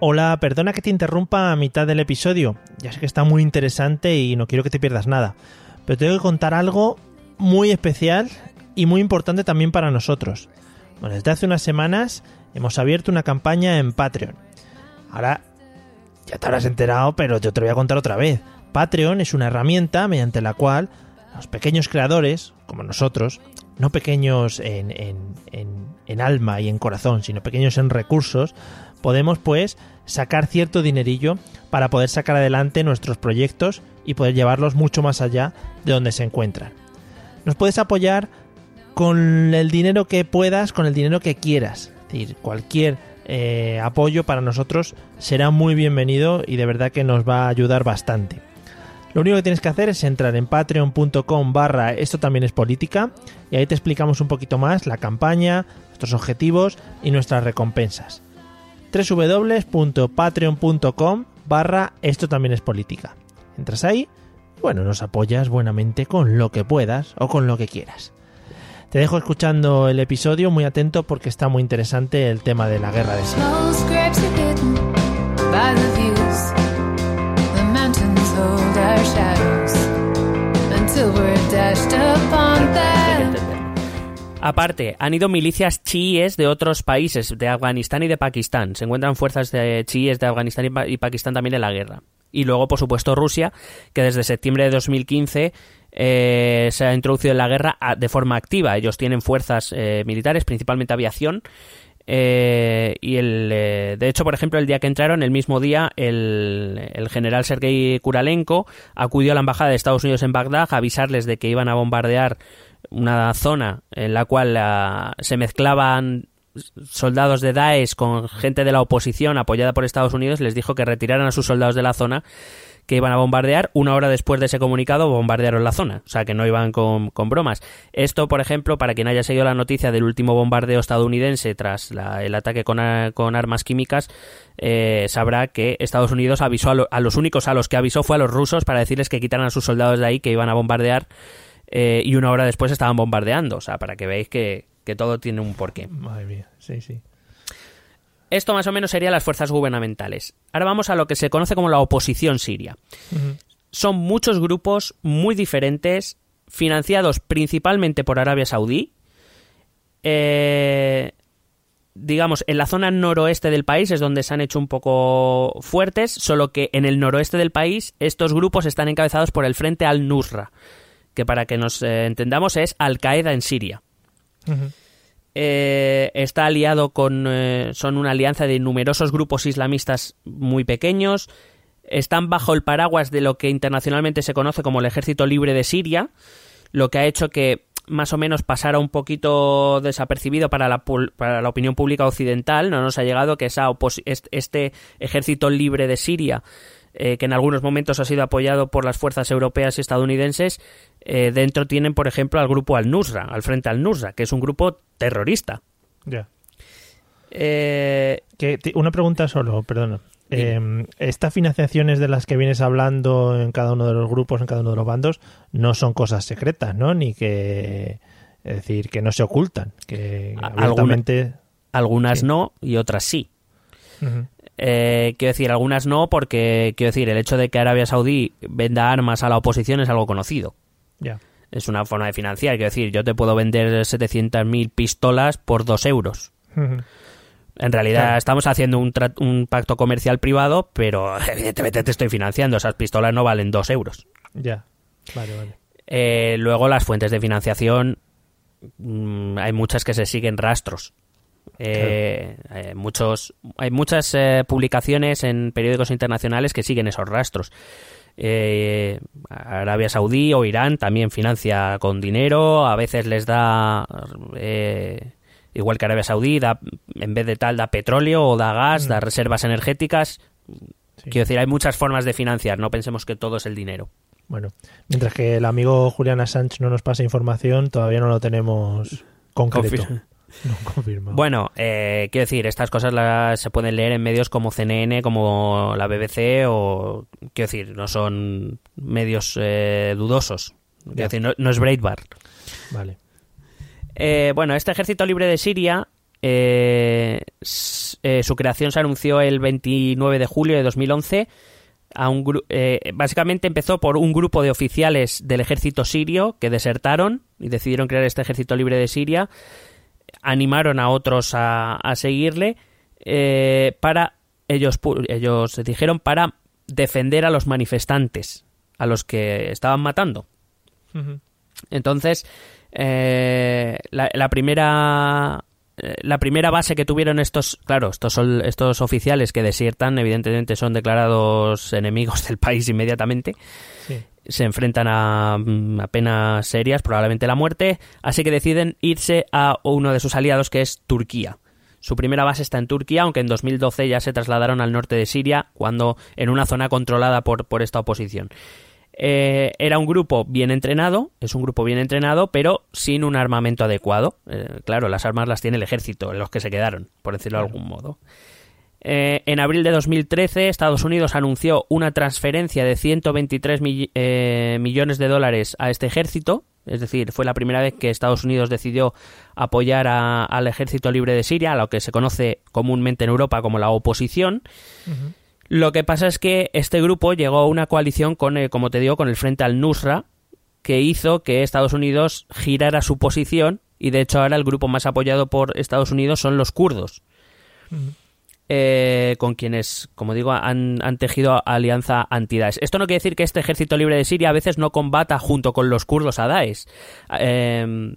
S1: Hola, perdona que te interrumpa a mitad del episodio. Ya sé que está muy interesante y no quiero que te pierdas nada. Pero tengo que contar algo muy especial y muy importante también para nosotros. Bueno, desde hace unas semanas hemos abierto una campaña en Patreon. Ahora ya te habrás enterado, pero te lo voy a contar otra vez. Patreon es una herramienta mediante la cual los pequeños creadores, como nosotros, no pequeños en, en alma y en corazón, sino pequeños en recursos, podemos pues sacar cierto dinerillo para poder sacar adelante nuestros proyectos y poder llevarlos mucho más allá de donde se encuentran. Nos puedes apoyar con el dinero que puedas, con el dinero que quieras. Es decir, cualquier eh, apoyo para nosotros será muy bienvenido y de verdad que nos va a ayudar bastante. Lo único que tienes que hacer es entrar en patreon.com barra esto también es política y ahí te explicamos un poquito más la campaña, nuestros objetivos y nuestras recompensas www.patreon.com barra esto también es política. Entras ahí, bueno, nos apoyas buenamente con lo que puedas o con lo que quieras. Te dejo escuchando el episodio muy atento porque está muy interesante el tema de la guerra de Siria.
S2: Aparte, han ido milicias chiíes de otros países, de Afganistán y de Pakistán. Se encuentran fuerzas de chiíes de Afganistán y, Pa- y Pakistán también en la guerra. Y luego, por supuesto, Rusia, que desde septiembre de 2015 eh, se ha introducido en la guerra a- de forma activa. Ellos tienen fuerzas eh, militares, principalmente aviación. eh, y el, eh, de hecho, por ejemplo, el día que entraron, el mismo día, el, el general Sergei Kuralenko acudió a la embajada de Estados Unidos en Bagdad a avisarles de que iban a bombardear una zona en la cual ah, se mezclaban soldados de Daesh con gente de la oposición apoyada por Estados Unidos, les dijo que retiraran a sus soldados de la zona que iban a bombardear. Una hora después de ese comunicado bombardearon la zona, o sea que no iban con, con bromas. Esto, por ejemplo, para quien haya seguido la noticia del último bombardeo estadounidense tras la- el ataque con, con armas químicas, eh, sabrá que Estados Unidos avisó a, lo- a los únicos a los que avisó fue a los rusos para decirles que quitaran a sus soldados de ahí que iban a bombardear eh, y una hora después estaban bombardeando, o sea, para que veáis que, que todo tiene un porqué.
S1: Madre mía, sí, sí.
S2: Esto más o menos serían las fuerzas gubernamentales. Ahora vamos a lo que se conoce como la oposición siria. Son muchos grupos muy diferentes, financiados principalmente por Arabia Saudí. Eh, digamos, en la zona noroeste del país es donde se han hecho un poco fuertes, solo que en el noroeste del país estos grupos están encabezados por el Frente al-Nusra, que para que nos eh, entendamos es Al-Qaeda en Siria. Eh, está aliado con. eh, son una alianza de numerosos grupos islamistas muy pequeños. Están bajo el paraguas de lo que internacionalmente se conoce como el Ejército Libre de Siria, lo que ha hecho que más o menos pasara un poquito desapercibido para la, para la opinión pública occidental. No nos ha llegado que esa este Ejército Libre de Siria, eh, que en algunos momentos ha sido apoyado por las fuerzas europeas y estadounidenses, eh, dentro tienen, por ejemplo, al grupo Al-Nusra, al frente Al-Nusra, que es un grupo terrorista.
S1: Ya.
S2: Eh,
S1: Que, una pregunta solo, perdona. Eh, estas financiaciones de las que vienes hablando en cada uno de los grupos, en cada uno de los bandos, no son cosas secretas, ¿no? Ni que. Es decir, que no se ocultan. Que
S2: algunas no y otras sí.
S1: Ujú.
S2: Eh, quiero decir, algunas no porque, quiero decir, el hecho de que Arabia Saudí venda armas a la oposición es algo conocido.
S1: Ya.
S2: Es una forma de financiar. Quiero decir, yo te puedo vender 700.000 pistolas por dos euros.
S1: Ujú.
S2: En realidad
S1: Claro.
S2: estamos haciendo un, tra- un pacto comercial privado, pero evidentemente te estoy financiando. Esas pistolas no valen dos euros.
S1: Ya. Vale, vale.
S2: Eh, luego las fuentes de financiación, mm, hay muchas que se siguen rastros. Eh, eh, muchos, hay muchas eh, publicaciones en periódicos internacionales que siguen esos rastros. Eh, Arabia Saudí o Irán también financia con dinero, a veces les da, eh, igual que Arabia Saudí, da, en vez de tal da petróleo o da gas,
S1: Mm.
S2: da reservas energéticas.
S1: Sí.
S2: Quiero decir, hay muchas formas de financiar, no pensemos que todo es el dinero.
S1: Bueno, mientras que el amigo Julián Assange no nos pasa información, todavía no lo tenemos concreto.
S2: Confir-
S1: No confirmado.
S2: Bueno, eh, quiero decir, estas cosas las se pueden leer en medios como CNN, como la BBC, o quiero decir, no son medios eh, dudosos. Quiero decir, no, no es Breitbart.
S1: Vale.
S2: Eh, bueno, este ejército libre de Siria, eh, eh, su creación se anunció el 29 de julio de 2011. A un gru- eh, básicamente empezó por un grupo de oficiales del ejército sirio que desertaron y decidieron crear este ejército libre de Siria. Animaron a otros a, a seguirle eh, para ellos ellos dijeron para defender a los manifestantes a los que estaban matando. Entonces, eh, la, la primera eh, la primera base que tuvieron estos, claro, estos son estos oficiales que desiertan, evidentemente son declarados enemigos del país inmediatamente.
S1: Sí.
S2: Se enfrentan a, mm, a penas serias, probablemente la muerte, así que deciden irse a uno de sus aliados que es Turquía. Su primera base está en Turquía, aunque en 2012 ya se trasladaron al norte de Siria, cuando en una zona controlada por, por esta oposición. Eh, era un grupo bien entrenado, es un grupo bien entrenado, pero sin un armamento adecuado. Eh, claro, las armas las tiene el ejército, en los que se quedaron, por decirlo de algún modo. Eh, en abril de 2013, Estados Unidos anunció una transferencia de 123 mill- eh, millones de dólares a este ejército. Es decir, fue la primera vez que Estados Unidos decidió apoyar a- al Ejército Libre de Siria, a lo que se conoce comúnmente en Europa como la oposición. Lo que pasa es que este grupo llegó a una coalición con, eh, como te digo, con el Frente al Nusra, que hizo que Estados Unidos girara su posición y de hecho ahora el grupo más apoyado por Estados Unidos son los kurdos. Eh, con quienes, como digo, han, han tejido alianza anti-Daesh. Esto no quiere decir que este ejército libre de Siria a veces no combata junto con los kurdos a Daesh. Eh,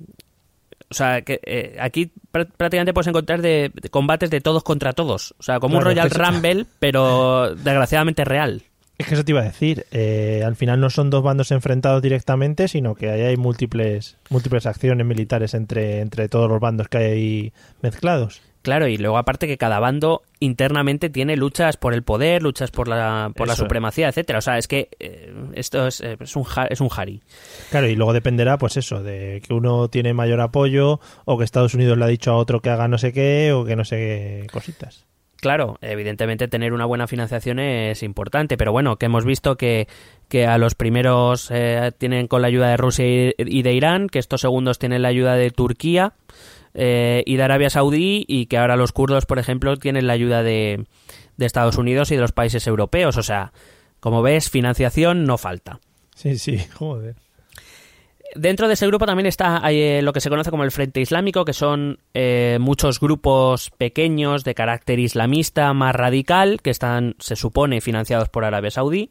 S2: o sea, que eh, aquí pr- prácticamente puedes encontrar de, de combates de todos contra todos. O sea, como un Royal Rumble, pero desgraciadamente real.
S1: Es que eso te iba a decir. eh, al final no son dos bandos enfrentados directamente, sino que ahí hay múltiples, múltiples acciones militares entre, entre todos los bandos que hay ahí mezclados.
S2: Claro, y luego aparte que cada bando internamente tiene luchas por el poder, luchas por la, por la
S1: Eso
S2: supremacía, etcétera. O sea, es que eh, esto es, eh, es un es un jari.
S1: Claro, y luego dependerá, pues eso, de que uno tiene mayor apoyo o que Estados Unidos le ha dicho a otro que haga no sé qué o que no sé qué cositas.
S2: Claro, evidentemente tener una buena financiación es importante, pero bueno, que hemos visto que, que a los primeros eh, tienen con la ayuda de Rusia y de Irán, que estos segundos tienen la ayuda de Turquía eh, y de Arabia Saudí, y que ahora los kurdos, por ejemplo, tienen la ayuda de, de Estados Unidos y de los países europeos. O sea, como ves, financiación no falta.
S1: Sí, sí, joder.
S2: Dentro de ese grupo también está eh, lo que se conoce como el Frente Islámico, que son eh, muchos grupos pequeños de carácter islamista más radical, que están, se supone, financiados por Arabia Saudí.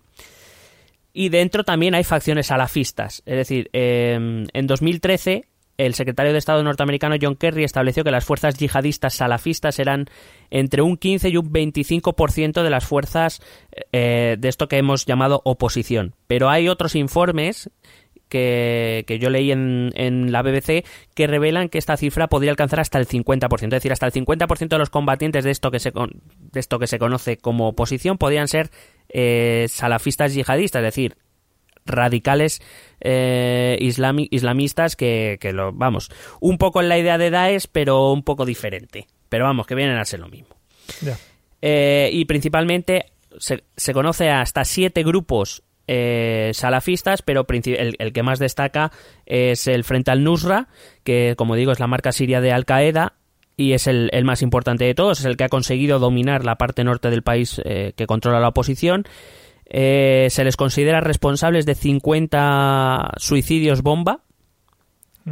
S2: Y dentro también hay facciones salafistas. Es decir, eh, en 2013 el secretario de Estado norteamericano John Kerry estableció que las fuerzas yihadistas salafistas eran entre un 15 y un 25% de las fuerzas eh, de esto que hemos llamado oposición. Pero hay otros informes que, que yo leí en, en la BBC que revelan que esta cifra podría alcanzar hasta el 50%. Es decir, hasta el 50% de los combatientes de esto que se, de esto que se conoce como oposición podrían ser eh, salafistas yihadistas, es decir, radicales eh, islami- islamistas que, que lo vamos un poco en la idea de Daesh pero un poco diferente pero vamos que vienen a ser lo mismo. Eh, y principalmente se, se conoce hasta siete grupos eh, salafistas, pero el, el que más destaca es el Frente al Nusra, que como digo es la marca siria de Al Qaeda y es el, el más importante de todos, es el que ha conseguido dominar la parte norte del país eh, que controla la oposición. Eh, se les considera responsables de 50 suicidios bomba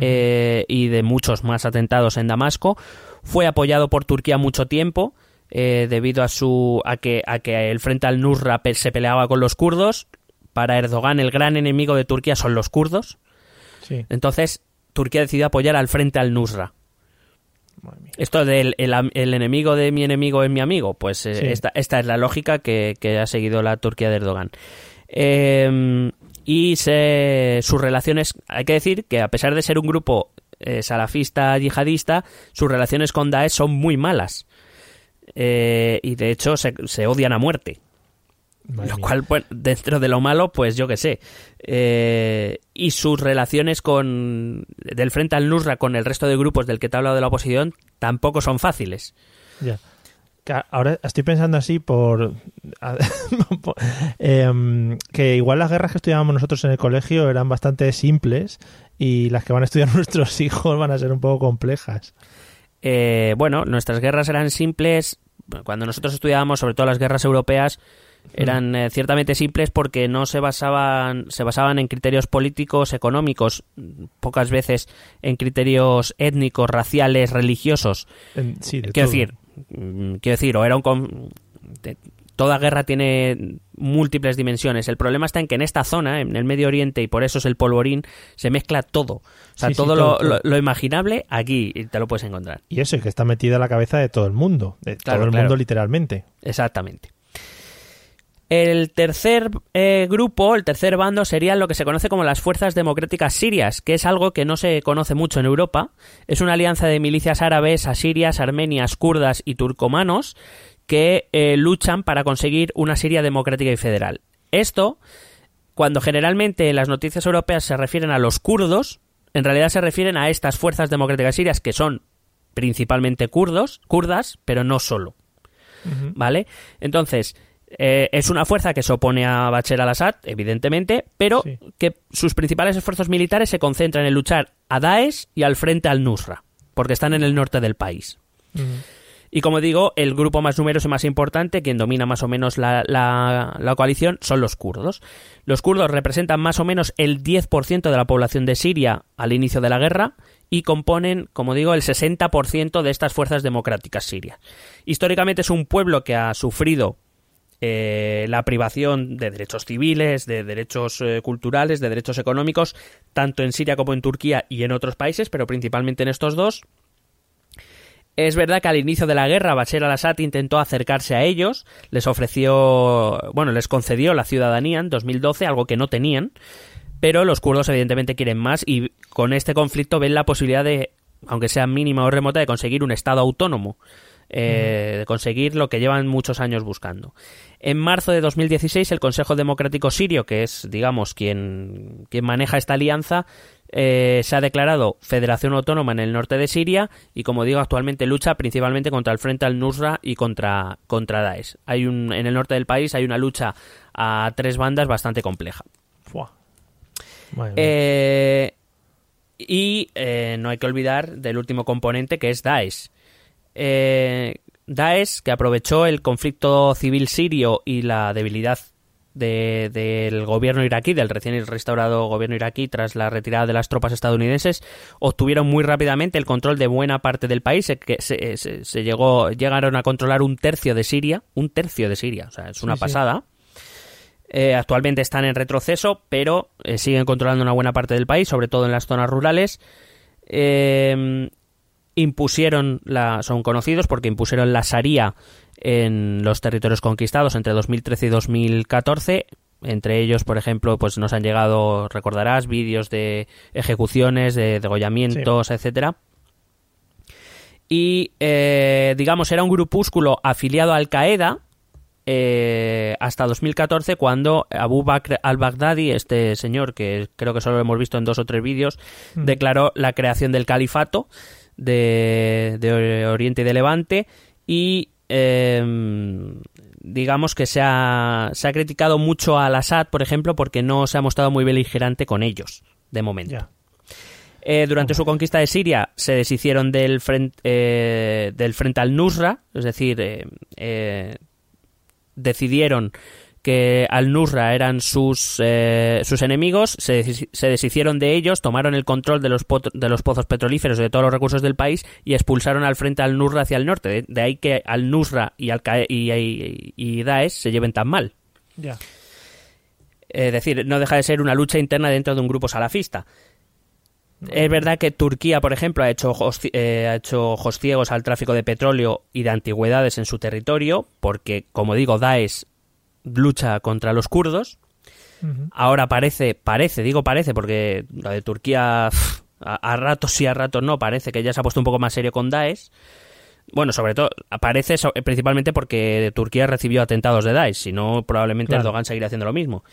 S2: eh, y de muchos más atentados en Damasco. Fue apoyado por Turquía mucho tiempo eh, debido a su a que a que el frente al Nusra se peleaba con los kurdos. Para Erdogan el gran enemigo de Turquía son los kurdos.
S1: Sí,
S2: Entonces Turquía decidió apoyar al frente al Nusra. Esto del el, el enemigo de mi enemigo es mi amigo, pues eh,
S1: Sí.
S2: esta, esta es la lógica que, que ha seguido la Turquía de Erdogan. Eh, y se, sus relaciones, hay que decir que a pesar de ser un grupo eh, salafista yihadista, sus relaciones con Daesh son muy malas. Eh, y de hecho se, se odian a muerte.
S1: Madre
S2: Lo
S1: mía.
S2: cual, pues, dentro de lo malo, pues yo qué sé. Eh, y sus relaciones con del frente al Nusra con el resto de grupos del que te he hablado de la oposición tampoco son fáciles.
S1: Ya. Ahora estoy pensando así por- em, que igual las guerras que estudiábamos nosotros en el colegio eran bastante simples y las que van a estudiar nuestros hijos van a ser un poco complejas.
S2: Eh, bueno, nuestras guerras eran simples. Cuando nosotros estudiábamos, sobre todo las guerras europeas, eran eh, ciertamente simples porque no se basaban, se basaban en criterios políticos, económicos, pocas veces en criterios étnicos, raciales, religiosos.
S1: En- sí, de
S2: Quiero
S1: todo.
S2: decir, mm, quiero decir, o era un con- de- toda guerra tiene múltiples dimensiones. El problema está en que en esta zona, en el Medio Oriente, y por eso es el polvorín, se mezcla todo. O sea,
S1: Sí, sí,
S2: todo, lo,
S1: todo.
S2: lo- lo imaginable aquí te lo puedes encontrar.
S1: Y eso, y que está metida en la cabeza de todo el mundo, de
S2: Claro,
S1: todo el
S2: claro.
S1: mundo literalmente.
S2: Exactamente. El tercer eh, grupo, el tercer bando, serían lo que se conoce como las Fuerzas Democráticas Sirias, que es algo que no se conoce mucho en Europa. Es una alianza de milicias árabes, asirias, armenias, kurdas y turcomanos que eh, luchan para conseguir una Siria democrática y federal. Esto, cuando generalmente en las noticias europeas se refieren a los kurdos, en realidad se refieren a estas Fuerzas Democráticas Sirias, que son principalmente kurdos, kurdas, pero no solo. ¿Vale? Entonces, eh, es una fuerza que se opone a Bashar al-Assad, evidentemente, pero
S1: Sí.
S2: que sus principales esfuerzos militares se concentran en luchar a Daesh y al frente al Nusra, porque están en el norte del país. Y como digo, el grupo más numeroso y más importante, quien domina más o menos la, la, la coalición, son los kurdos. Los kurdos representan más o menos el 10% de la población de Siria al inicio de la guerra y componen, como digo, el 60% de estas fuerzas democráticas sirias. Históricamente es un pueblo que ha sufrido eh, la privación de derechos civiles, de derechos eh, culturales, de derechos económicos, tanto en Siria como en Turquía y en otros países, pero principalmente en estos dos. Es verdad que al inicio de la guerra Bashar al-Assad intentó acercarse a ellos, les ofreció, bueno, les concedió la ciudadanía en 2012, algo que no tenían, pero los kurdos evidentemente quieren más y con este conflicto ven la posibilidad de, aunque sea mínima o remota, de conseguir un Estado autónomo, eh, de conseguir lo que llevan muchos años buscando. En marzo de 2016, el Consejo Democrático Sirio, que es, digamos, quien, quien maneja esta alianza, eh, se ha declarado federación autónoma en el norte de Siria y, como digo, actualmente lucha principalmente contra el Frente al-Nusra y contra, contra Daesh. Hay un, en el norte del país hay una lucha a tres bandas bastante compleja.
S1: Fua.
S2: Eh, y eh, no hay que olvidar del último componente que es Daesh. Eh, Daesh, que aprovechó el conflicto civil sirio y la debilidad de- del gobierno iraquí, del recién restaurado gobierno iraquí tras la retirada de las tropas estadounidenses, obtuvieron muy rápidamente el control de buena parte del país, que se, se- se llegó, llegaron a controlar un tercio de Siria, un tercio de Siria, o sea, es una
S1: Sí, sí.
S2: pasada. Eh, actualmente están en retroceso, pero eh, siguen controlando una buena parte del país, sobre todo en las zonas rurales. Eh, impusieron, la, son conocidos porque impusieron la Sharia en los territorios conquistados entre 2013 y 2014. Entre ellos, por ejemplo, pues nos han llegado, recordarás, vídeos de ejecuciones, de degollamientos, etcétera. Y, eh, digamos, era un grupúsculo afiliado a Al Qaeda, eh, hasta 2014 cuando Abu Bakr al-Baghdadi, este señor que creo que solo lo hemos visto en dos o tres vídeos,
S1: Mm.
S2: declaró la creación del califato de, de Oriente y de Levante y eh, digamos que se ha, se ha criticado mucho al Assad, por ejemplo, porque no se ha mostrado muy beligerante con ellos, de momento. Eh, durante su conquista de Siria se deshicieron del frente, eh, del frente al Nusra, es decir, eh, decidieron que al-Nusra eran sus, eh, sus enemigos, se, se deshicieron de ellos, tomaron el control de los, de los pozos petrolíferos y de todos los recursos del país y expulsaron al frente al-Nusra hacia el norte. De, de ahí que al-Nusra y, al y, y, y Daesh se lleven tan mal.
S1: Ya.
S2: Es decir, no deja de ser una lucha interna dentro de un grupo salafista. Es verdad que Turquía, por ejemplo, ha hecho, ojos, eh, ha hecho ojos ciegos al tráfico de petróleo y de antigüedades en su territorio, porque, como digo, Daesh lucha contra los kurdos. Ahora parece, parece, digo parece, porque lo de Turquía a, a ratos sí, a ratos no, parece que ya se ha puesto un poco más serio con Daesh. Bueno, sobre todo, parece so- principalmente porque Turquía recibió atentados de Daesh, si no, probablemente
S1: Claro.
S2: Erdogan seguirá haciendo lo mismo.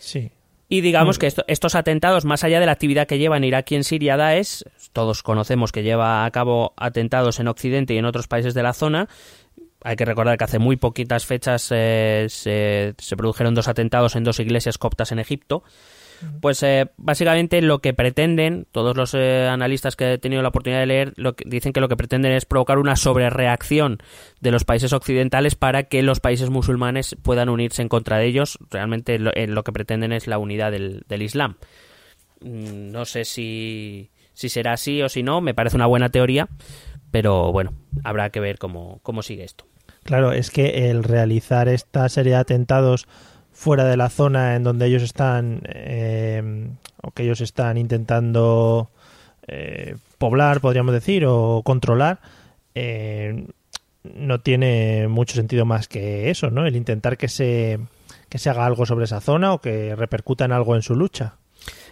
S1: Sí.
S2: Y digamos
S1: Mm.
S2: que esto- estos atentados, más allá de la actividad que lleva en Irak y en Siria Daesh, todos conocemos que lleva a cabo atentados en Occidente y en otros países de la zona. Hay que recordar que hace muy poquitas fechas eh, se, se produjeron dos atentados en dos iglesias coptas en Egipto. Pues eh, básicamente lo que pretenden, todos los eh, analistas que he tenido la oportunidad de leer, lo que, dicen que lo que pretenden es provocar una sobrereacción de los países occidentales para que los países musulmanes puedan unirse en contra de ellos. Realmente lo, lo que pretenden es la unidad del, del Islam. Mm, No sé si, si será así o si no, me parece una buena teoría, pero bueno, habrá que ver cómo, cómo sigue esto.
S1: Claro, es que el realizar esta serie de atentados fuera de la zona en donde ellos están eh, o que ellos están intentando eh, poblar, podríamos decir, o controlar, eh, no tiene mucho sentido más que eso, ¿no? El intentar que se que se haga algo sobre esa zona o que repercuta en algo en su lucha.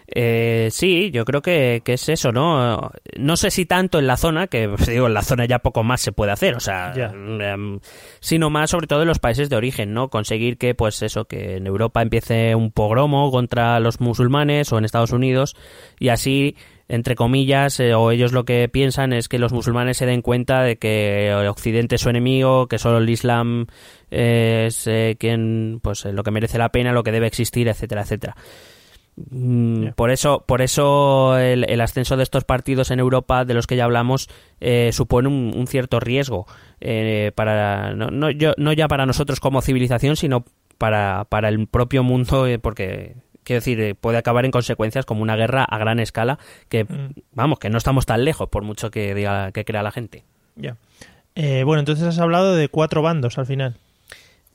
S2: Eh, sí, yo creo que, que es eso, ¿no? No sé si tanto en la zona, que pues, digo, en la zona ya poco más se puede hacer, o sea, em, sino más sobre todo en los países de origen, ¿no? Conseguir que, pues eso, que en Europa empiece un pogromo contra los musulmanes o en Estados Unidos y así, entre comillas, eh, o ellos lo que piensan es que los musulmanes se den cuenta de que Occidente es su enemigo, que solo el Islam es eh, quien, pues, eh, lo que merece la pena, lo que debe existir, etcétera, etcétera. Mm. Por eso, por eso el, el ascenso de estos partidos en Europa, de los que ya hablamos, eh, supone un, un cierto riesgo eh, para no, no, yo- no ya para nosotros como civilización, sino para, para el propio mundo, eh, porque quiero decir eh, puede acabar en consecuencias como una guerra a gran escala, que
S1: Mm.
S2: vamos que no estamos tan lejos por mucho que diga que crea la gente.
S1: Ya. Bueno, entonces has hablado de cuatro bandos al final.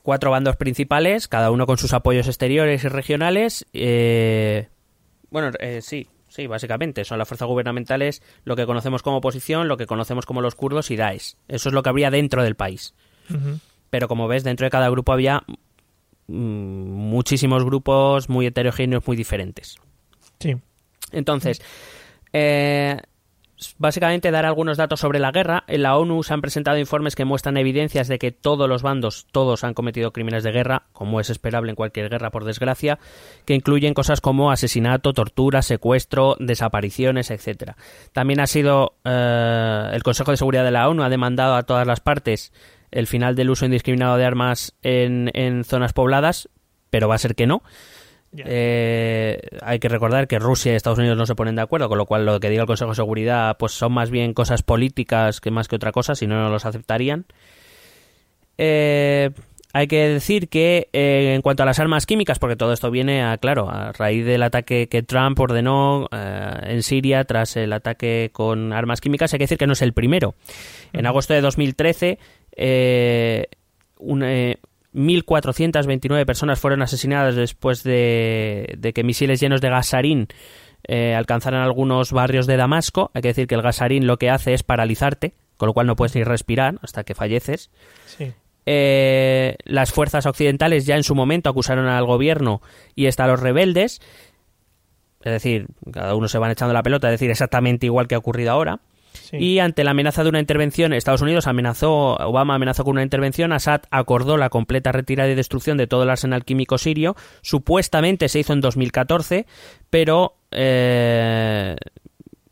S2: Cuatro bandos principales, cada uno con sus apoyos exteriores y regionales. eh, bueno, eh, sí, sí, básicamente. Son las fuerzas gubernamentales, lo que conocemos como oposición, lo que conocemos como los kurdos y Daesh. Eso es lo que habría dentro del país. Pero como ves, dentro de cada grupo había mm, muchísimos grupos muy heterogéneos, muy diferentes.
S1: Sí.
S2: Entonces, eh, básicamente dar algunos datos sobre la guerra. En la ONU se han presentado informes que muestran evidencias de que todos los bandos, todos han cometido crímenes de guerra, como es esperable en cualquier guerra, por desgracia, que incluyen cosas como asesinato, tortura, secuestro, desapariciones, etcétera. También ha sido eh, el Consejo de Seguridad de la ONU ha demandado a todas las partes el final del uso indiscriminado de armas en, en zonas pobladas, pero va a ser que no. Eh, hay que recordar que Rusia y Estados Unidos no se ponen de acuerdo, con lo cual lo que diga el Consejo de Seguridad pues son más bien cosas políticas que más que otra cosa, si no, no los aceptarían. Eh, hay que decir que eh, en cuanto a las armas químicas, porque todo esto viene a, claro, a raíz del ataque que Trump ordenó eh, en Siria tras el ataque con armas químicas, hay que decir que no es el primero. En agosto de 2013, eh, un, eh, 1.429 personas fueron asesinadas después de, de que misiles llenos de gasarín eh, alcanzaran algunos barrios de Damasco. Hay que decir que el gasarín lo que hace es paralizarte, con lo cual no puedes ni respirar hasta que falleces.
S1: Sí.
S2: Eh, las fuerzas occidentales ya en su momento acusaron al gobierno y hasta a los rebeldes. Es decir, cada uno se van echando la pelota, es decir, exactamente igual que ha ocurrido ahora. Y ante la amenaza de una intervención, Estados Unidos amenazó, Obama amenazó con una intervención, Assad acordó la completa retirada y destrucción de todo el arsenal químico sirio. Supuestamente se hizo en 2014, pero eh,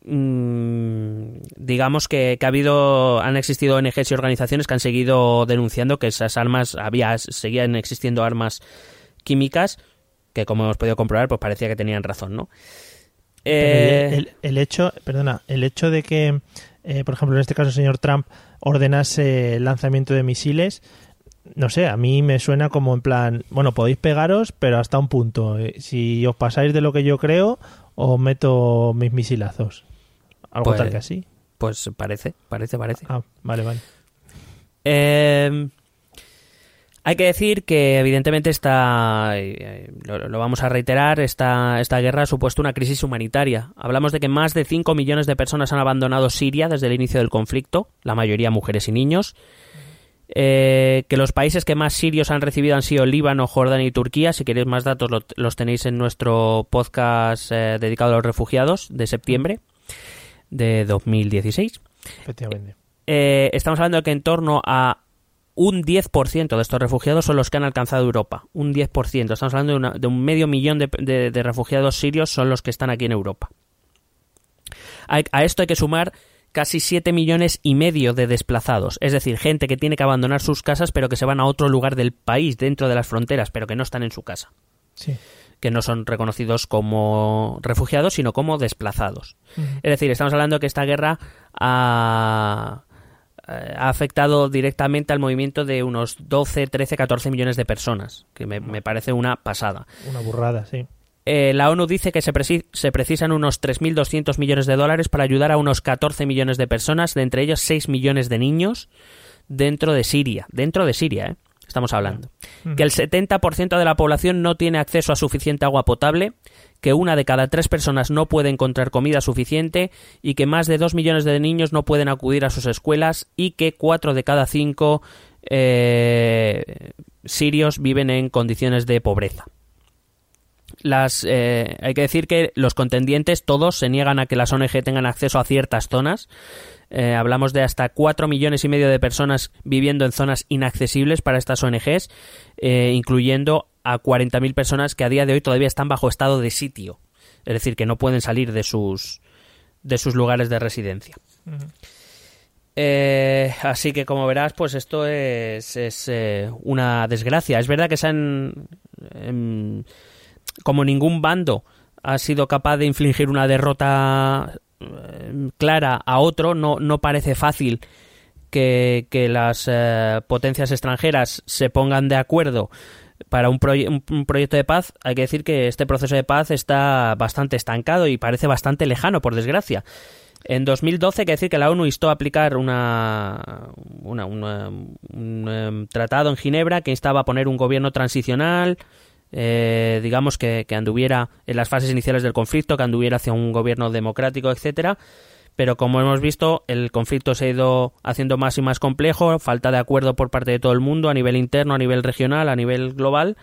S2: mm, digamos que, que ha habido, han existido ONGs y organizaciones que han seguido denunciando que esas armas, había, seguían existiendo armas químicas que como hemos podido comprobar, pues parecía que tenían razón, ¿no? Eh,
S1: el, el- el hecho, perdona, el hecho de que, eh, por ejemplo, en este caso el señor Trump ordenase el lanzamiento de misiles, no sé, a mí me suena como en plan, bueno, podéis pegaros, pero hasta un punto. Eh, Si os pasáis de lo que yo creo, os meto mis misilazos. Algo
S2: Pues-
S1: tal que así.
S2: Pues parece, parece, parece.
S1: Ah, vale, vale.
S2: Eh, hay que decir que evidentemente esta, eh, lo, lo vamos a reiterar, esta, esta guerra ha supuesto una crisis humanitaria. Hablamos de que más de 5 millones de personas han abandonado Siria desde el inicio del conflicto, la mayoría mujeres y niños. Eh, que los países que más sirios han recibido han sido Líbano, Jordania y Turquía. Si queréis más datos lo- los tenéis en nuestro podcast eh, dedicado a los refugiados de septiembre de 2016.
S1: Efectivamente.
S2: Eh, estamos hablando de que en torno a un 10% de estos refugiados son los que han alcanzado Europa. Un 10%. Estamos hablando de, una- de un medio millón de, de- de refugiados sirios son los que están aquí en Europa. A esto hay que sumar casi 7 millones y medio de desplazados. Es decir, gente que tiene que abandonar sus casas pero que se van a otro lugar del país, dentro de las fronteras, pero que no están en su casa.
S1: Sí.
S2: Que no son reconocidos como refugiados, sino como desplazados. Es decir, estamos hablando que esta guerra ha, ha afectado directamente al movimiento de unos 12, 13, 14 millones de personas, que me, me parece una pasada.
S1: Una burrada, sí.
S2: Eh, la ONU dice que se, preci- se precisan unos 3.200 millones de dólares para ayudar a unos 14 millones de personas, de entre ellos 6 millones de niños, dentro de Siria. Dentro de Siria, ¿eh? Estamos hablando. Que el 70% de la población no tiene acceso a suficiente agua potable, que una de cada tres personas no puede encontrar comida suficiente y que más de 2 millones de niños no pueden acudir a sus escuelas y que 4 de cada 5 sirios viven en condiciones de pobreza las eh, hay que decir que los contendientes todos se niegan a que las ONG tengan acceso a ciertas zonas. Eh, hablamos de hasta 4 millones y medio de personas viviendo en zonas inaccesibles para estas ONGs, eh, incluyendo a 40.000 personas que a día de hoy todavía están bajo estado de sitio, es decir, que no pueden salir de sus de sus lugares de residencia. Eh, así que como verás, pues esto es, es eh, una desgracia. Es verdad que se han em, como ningún bando ha sido capaz de infligir una derrota eh, clara a otro. No, no parece fácil que, que las eh, potencias extranjeras se pongan de acuerdo para un, proye- un- un proyecto de paz. Hay que decir que este proceso de paz está bastante estancado y parece bastante lejano, por desgracia. En 2012 hay que decir que la ONU instó a aplicar una, una- una- un em, tratado en Ginebra que instaba a poner un gobierno transicional, eh, digamos que, que anduviera en las fases iniciales del conflicto, que anduviera hacia un gobierno democrático, etcétera. Pero como hemos visto, el conflicto se ha ido haciendo más y más complejo, falta de acuerdo por parte de todo el mundo, a nivel interno, a nivel regional, a nivel global,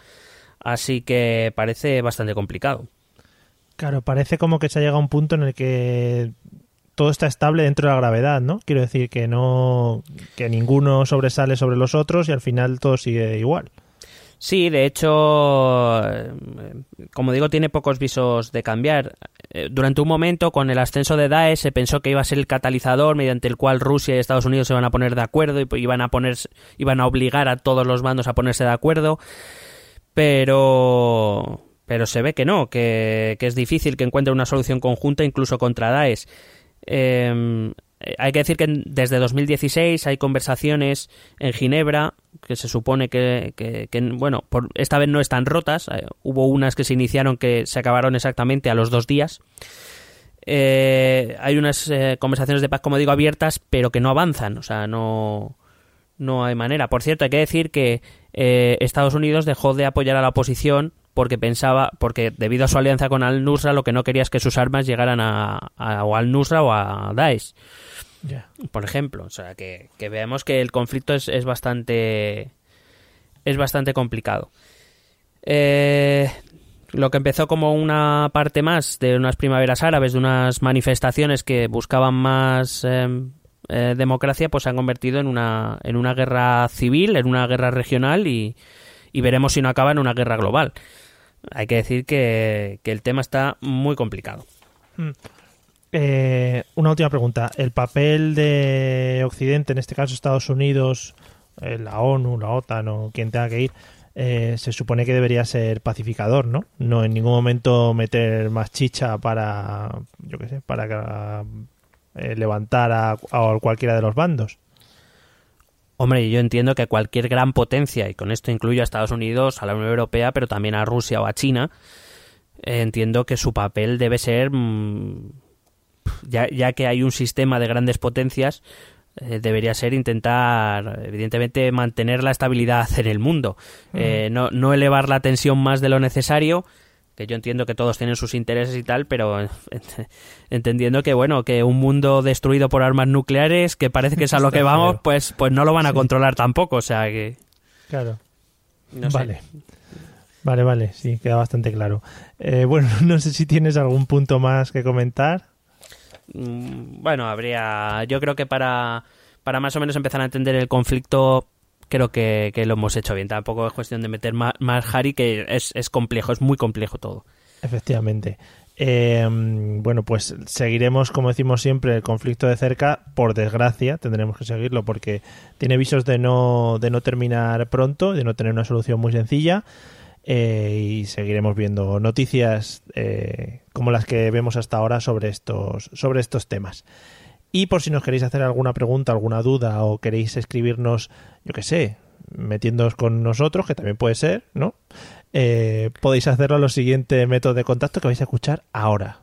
S2: así que parece bastante complicado.
S1: Claro, parece como que se ha llegado a un punto en el que todo está estable dentro de la gravedad, ¿no? Quiero decir que no que ninguno sobresale sobre los otros y al final todo sigue igual.
S2: Sí, de hecho, como digo, tiene pocos visos de cambiar. Eh, Durante un momento, con el ascenso de Daesh, se pensó que iba a ser el catalizador mediante el cual Rusia y Estados Unidos se van a poner de acuerdo y iban a poner, iban a obligar a todos los bandos a ponerse de acuerdo. Pero, pero se ve que no, que, que es difícil que encuentre una solución conjunta incluso contra Daesh. Eh, hay que decir que desde 2016 hay conversaciones en Ginebra que se supone que, bueno, por, esta vez no están rotas. eh, hubo unas que se iniciaron que se acabaron exactamente a los dos días. Eh, hay unas eh, conversaciones de paz, como digo, abiertas, pero que no avanzan. O sea, no, no hay manera. Por cierto, hay que decir que eh, Estados Unidos dejó de apoyar a la oposición porque pensaba, porque debido a su alianza con Al-Nusra, lo que no quería es que sus armas llegaran a, a- o al-Nusra o a Daesh por ejemplo. O sea, que, que veamos que el conflicto es, es bastante. es bastante complicado. Eh, lo que empezó como una parte más de unas primaveras árabes, de unas manifestaciones que buscaban más eh, eh, democracia, pues se han convertido en una, en una guerra civil, en una guerra regional y, y veremos si no acaba en una guerra global. Hay que decir que, el tema está muy complicado.
S1: Eh, una última pregunta. ¿El papel de Occidente, en este caso Estados Unidos, eh, la ONU, la OTAN o quien tenga que ir, eh, se supone que debería ser pacificador, ¿no? No en ningún momento meter más chicha para, yo qué sé, para eh, levantar a cualquiera de los bandos.
S2: Hombre, yo entiendo que cualquier gran potencia, y con esto incluyo a Estados Unidos, a la Unión Europea, pero también a Rusia o a China, eh, entiendo que su papel debe ser, mm, ya, ya que hay un sistema de grandes potencias, eh, debería ser intentar, evidentemente, mantener la estabilidad en el mundo, Eh, no, no elevar la tensión más de lo necesario, que yo entiendo que todos tienen sus intereses y tal, pero eh, entendiendo que bueno, que un mundo destruido por armas nucleares, que parece que es a lo que vamos, pues, pues no lo van a
S1: Sí.
S2: controlar tampoco, o sea que
S1: Claro.
S2: no sé.
S1: vale. Vale, vale, sí, queda bastante claro. Eh, bueno, no sé si tienes algún punto más que comentar.
S2: Mm, Bueno, habría. Yo creo que para, para más o menos empezar a entender el conflicto, creo que, que lo hemos hecho bien. Tampoco es cuestión de meter más, más Harry, que es, es complejo, es muy complejo todo.
S1: Efectivamente. Eh, bueno, pues seguiremos, como decimos siempre, el conflicto de cerca. Por desgracia, tendremos que seguirlo porque tiene visos de no, de no terminar pronto, de no tener una solución muy sencilla. Eh, y seguiremos viendo noticias eh, como las que vemos hasta ahora sobre estos, sobre estos temas. Y por si nos queréis hacer alguna pregunta, alguna duda o queréis escribirnos, yo qué sé, metiéndoos con nosotros, que también puede ser, ¿no? Eh, podéis hacerlo a los siguientes métodos de contacto que vais a escuchar ahora.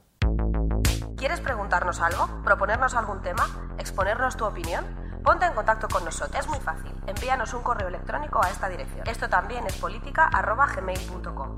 S4: ¿Quieres preguntarnos algo? ¿Proponernos algún tema? ¿Exponernos tu opinión? Ponte en contacto con nosotros. Es muy fácil. Envíanos un correo electrónico a esta dirección. Esto también es política arroba gmail.com.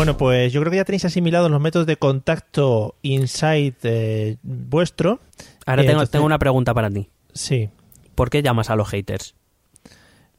S1: Bueno, pues yo creo que ya tenéis asimilados los métodos de contacto inside eh, vuestro.
S2: Ahora
S1: Eh,
S2: tengo,
S1: entonces-
S2: tengo una pregunta para ti.
S1: Sí,
S2: ¿Por qué llamas a los haters?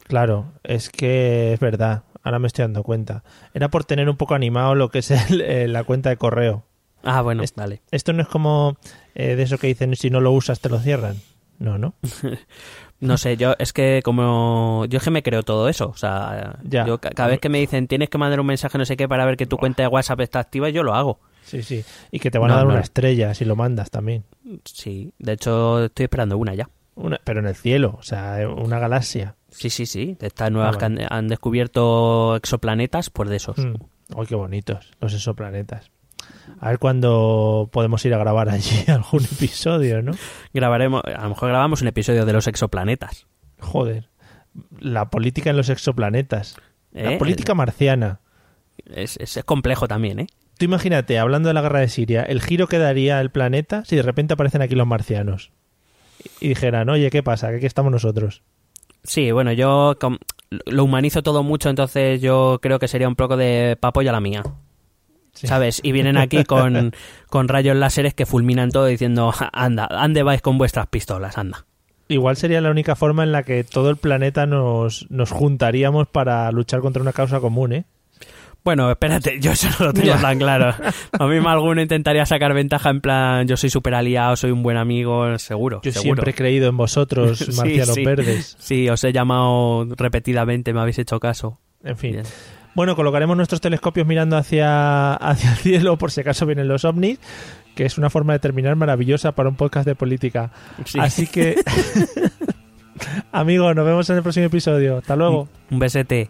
S1: claro, es que es verdad. Ahora me estoy dando cuenta. Era por tener un poco animado lo que es el- eh, la cuenta de correo.
S2: Ah, bueno,
S1: Es-
S2: vale.
S1: Esto no es como eh, de eso que dicen si no lo usas te lo cierran. No, no.
S2: No sé, yo es que como... Yo es que me creo todo eso. O sea,
S1: Ya.
S2: yo ca- cada vez que me dicen tienes que mandar un mensaje no sé qué para ver que tu cuenta de WhatsApp está activa, yo lo hago.
S1: Sí, sí. Y que te van a dar
S2: no.
S1: una estrella si lo mandas también.
S2: Sí, de hecho estoy esperando una ya.
S1: Una, pero en el cielo, o sea, una galaxia.
S2: Sí, sí, sí. De estas nuevas
S1: Ah,
S2: que han, han descubierto exoplanetas, pues de esos.
S1: Mm. ¡Ay, qué bonitos! Los exoplanetas. A ver cuándo podemos ir a grabar allí algún episodio, ¿no?
S2: Grabaremos, a lo mejor grabamos un episodio de los exoplanetas.
S1: Joder. La política en los exoplanetas. La
S2: ¿eh?
S1: política marciana.
S2: Es, es- es complejo también, ¿eh?
S1: Tú imagínate, hablando de la guerra de Siria, el giro que daría el planeta si de repente aparecen aquí los marcianos. Y dijeran, oye, ¿qué pasa? Que aquí estamos nosotros.
S2: Sí, bueno, yo lo humanizo todo mucho, entonces yo creo que sería un poco de papo y a la mía.
S1: Sí.
S2: ¿Sabes? Y vienen aquí con, con rayos láseres que fulminan todo diciendo, anda, ande vais con vuestras pistolas, anda.
S1: Igual sería la única forma en la que todo el planeta nos, nos juntaríamos para luchar contra una causa común, ¿eh?
S2: Bueno, espérate, yo eso no lo tengo tan claro. Lo mismo alguno intentaría sacar ventaja en plan, yo soy súper aliado, soy un buen amigo, seguro.
S1: Yo
S2: seguro.
S1: siempre he creído en vosotros,
S2: Sí,
S1: marcianos
S2: sí.
S1: verdes.
S2: Sí, os he llamado repetidamente, me habéis hecho caso.
S1: En fin.
S2: Bien.
S1: Bueno, colocaremos nuestros telescopios mirando hacia, hacia el cielo por si acaso vienen los ovnis, que es una forma de terminar maravillosa para un podcast de política.
S2: Sí.
S1: Así que, amigos, nos vemos en el próximo episodio. Hasta luego.
S2: Un besete.